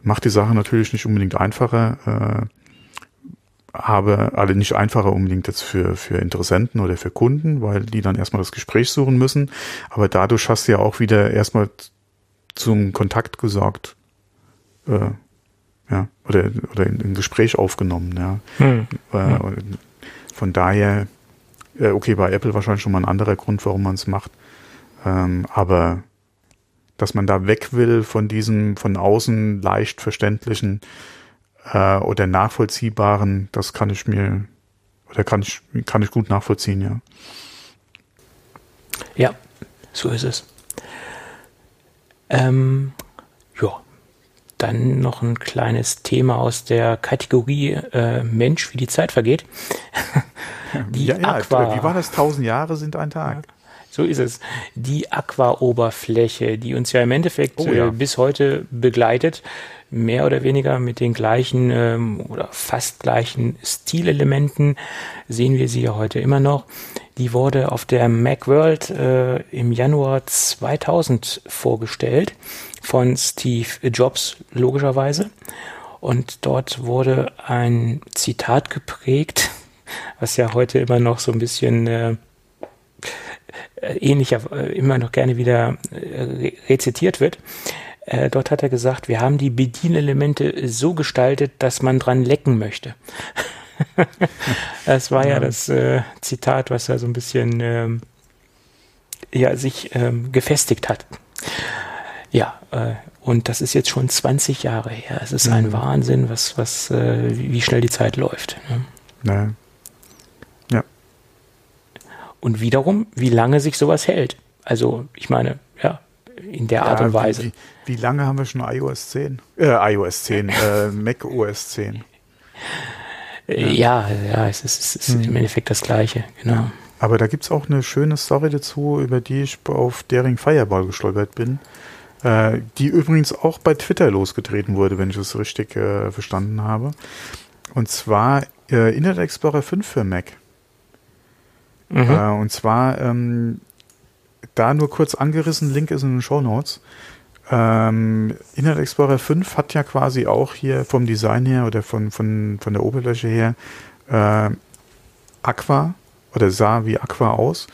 Macht die Sache natürlich nicht unbedingt einfacher, äh, aber alle nicht einfacher unbedingt jetzt für, für Interessenten oder für Kunden, weil die dann erstmal das Gespräch suchen müssen. Aber dadurch hast du ja auch wieder erstmal zum Kontakt gesorgt, äh, ja, oder, oder in, in Gespräch aufgenommen, ja. Hm. Äh, von daher, äh, okay, bei Apple wahrscheinlich schon mal ein anderer Grund, warum man es macht. Ähm, aber dass man da weg will von diesem von außen leicht verständlichen äh, oder nachvollziehbaren, das kann ich mir oder kann ich kann ich gut nachvollziehen, ja. Ja, so ist es. Ähm, ja, dann noch ein kleines Thema aus der Kategorie äh, Mensch, wie die Zeit vergeht. die ja, ja, Aqua. Wie war das? Tausend Jahre sind ein Tag. So ist es. Die Aqua-Oberfläche, die uns ja im Endeffekt oh, ja. Äh, bis heute begleitet, mehr oder weniger mit den gleichen ähm, oder fast gleichen Stilelementen sehen wir sie ja heute immer noch. Die wurde auf der Macworld äh, im Januar 2000 vorgestellt von Steve Jobs logischerweise. Und dort wurde ein Zitat geprägt, was ja heute immer noch so ein bisschen äh, ähnlicher, äh, immer noch gerne wieder äh, rezitiert wird. Äh, dort hat er gesagt, wir haben die Bedienelemente so gestaltet, dass man dran lecken möchte. (laughs) das war ja, ja das äh, Zitat, was ja so ein bisschen ähm, ja, sich ähm, gefestigt hat. Ja, äh, und das ist jetzt schon 20 Jahre her. Es ist mhm. ein Wahnsinn, was, was, äh, wie schnell die Zeit läuft. Ne? Ja. ja. Und wiederum, wie lange sich sowas hält. Also, ich meine, in der Art ja, und Weise. Wie, wie, lange haben wir schon iOS 10? Äh, iOS 10, äh, (laughs) Mac OS 10. Ja, ja, es ist, es ist hm. im Endeffekt das Gleiche, genau. Aber da gibt es auch eine schöne Story dazu, über die ich auf Daring Fireball gestolpert bin, äh, die übrigens auch bei Twitter losgetreten wurde, wenn ich es richtig äh, verstanden habe. Und zwar äh, Internet Explorer 5 für Mac. Mhm. Äh, und zwar ähm, da nur kurz angerissen, Link ist in den Show Notes. Ähm, Internet Explorer 5 hat ja quasi auch hier vom Design her oder von, von, von der Oberfläche her äh, Aqua oder sah wie Aqua aus.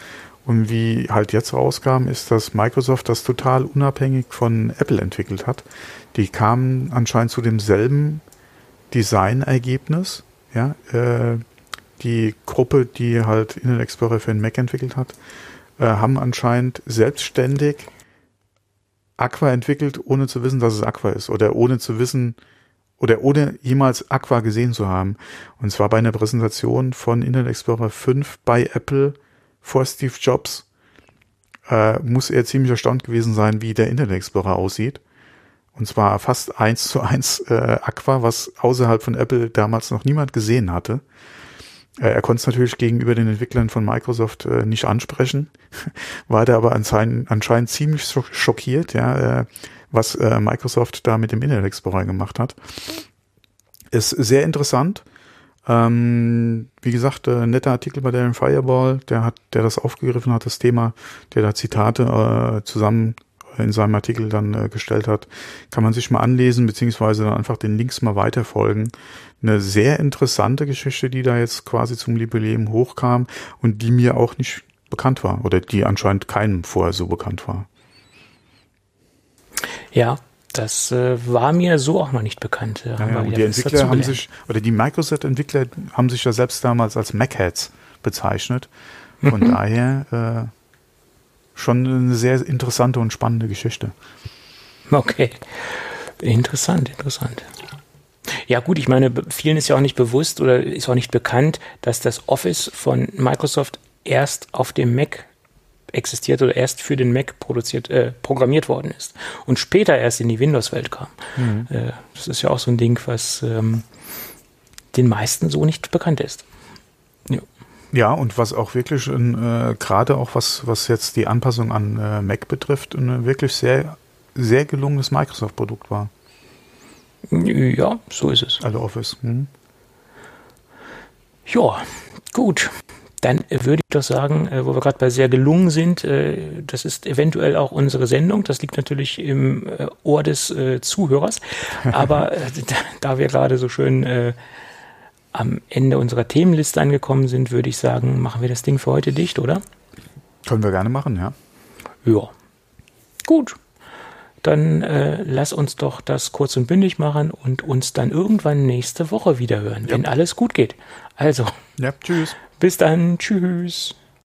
Und wie halt jetzt rauskam, ist, dass Microsoft das total unabhängig von Apple entwickelt hat. Die kamen anscheinend zu demselben Designergebnis. Ja, äh, die Gruppe, die halt Internet Explorer für den Mac entwickelt hat, äh, haben anscheinend selbstständig Aqua entwickelt, ohne zu wissen, dass es Aqua ist oder ohne zu wissen oder ohne jemals Aqua gesehen zu haben. Und zwar bei einer Präsentation von Internet Explorer 5 bei Apple vor Steve Jobs. Äh, muss er ziemlich erstaunt gewesen sein, wie der Internet Explorer aussieht. Und zwar fast eins zu eins äh, Aqua, was außerhalb von Apple damals noch niemand gesehen hatte. Äh, er konnte es natürlich gegenüber den Entwicklern von Microsoft äh, nicht ansprechen, (laughs) war da aber anscheinend, anscheinend ziemlich schockiert, ja, äh, was äh, Microsoft da mit dem Internet Explorer gemacht hat. Ist sehr interessant. Ähm, wie gesagt, äh, netter Artikel bei Darren Fireball, der hat, der das aufgegriffen hat, das Thema, der da Zitate äh, zusammen in seinem Artikel dann äh, gestellt hat, kann man sich mal anlesen, beziehungsweise dann einfach den Links mal weiterfolgen. Eine sehr interessante Geschichte, die da jetzt quasi zum Jubiläum hochkam und die mir auch nicht bekannt war oder die anscheinend keinem vorher so bekannt war. Ja, das äh, war mir so auch noch nicht bekannt. Ja, ja, die Entwickler haben sich, oder die Microsoft-Entwickler haben sich ja selbst damals als Mac-Heads bezeichnet. Von mhm. daher äh, schon eine sehr interessante und spannende Geschichte. Okay. Interessant, interessant. Ja gut, ich meine, vielen ist ja auch nicht bewusst oder ist auch nicht bekannt, dass das Office von Microsoft erst auf dem Mac existiert oder erst für den Mac produziert, äh, programmiert worden ist und später erst in die Windows-Welt kam. Mhm. Äh, das ist ja auch so ein Ding, was ähm, den meisten so nicht bekannt ist. Ja. Und was auch wirklich äh, gerade auch was, was jetzt die Anpassung an äh, Mac betrifft, ein wirklich sehr, sehr gelungenes Microsoft-Produkt war. Ja, so ist es. Also Office. Hm. Ja, gut. Dann würde ich doch sagen, äh, wo wir gerade bei sehr gelungen sind, äh, das ist eventuell auch unsere Sendung. Das liegt natürlich im äh, Ohr des äh, Zuhörers. (laughs) Aber äh, da, wir gerade so schön äh, am Ende unserer Themenliste angekommen sind, würde ich sagen, machen wir das Ding für heute dicht, oder? Können wir gerne machen, ja. Ja. Gut. Dann äh, lass uns doch das kurz und bündig machen und uns dann irgendwann nächste Woche wieder hören, ja. wenn alles gut geht. Also. Ja, tschüss. Bis dann. Tschüss.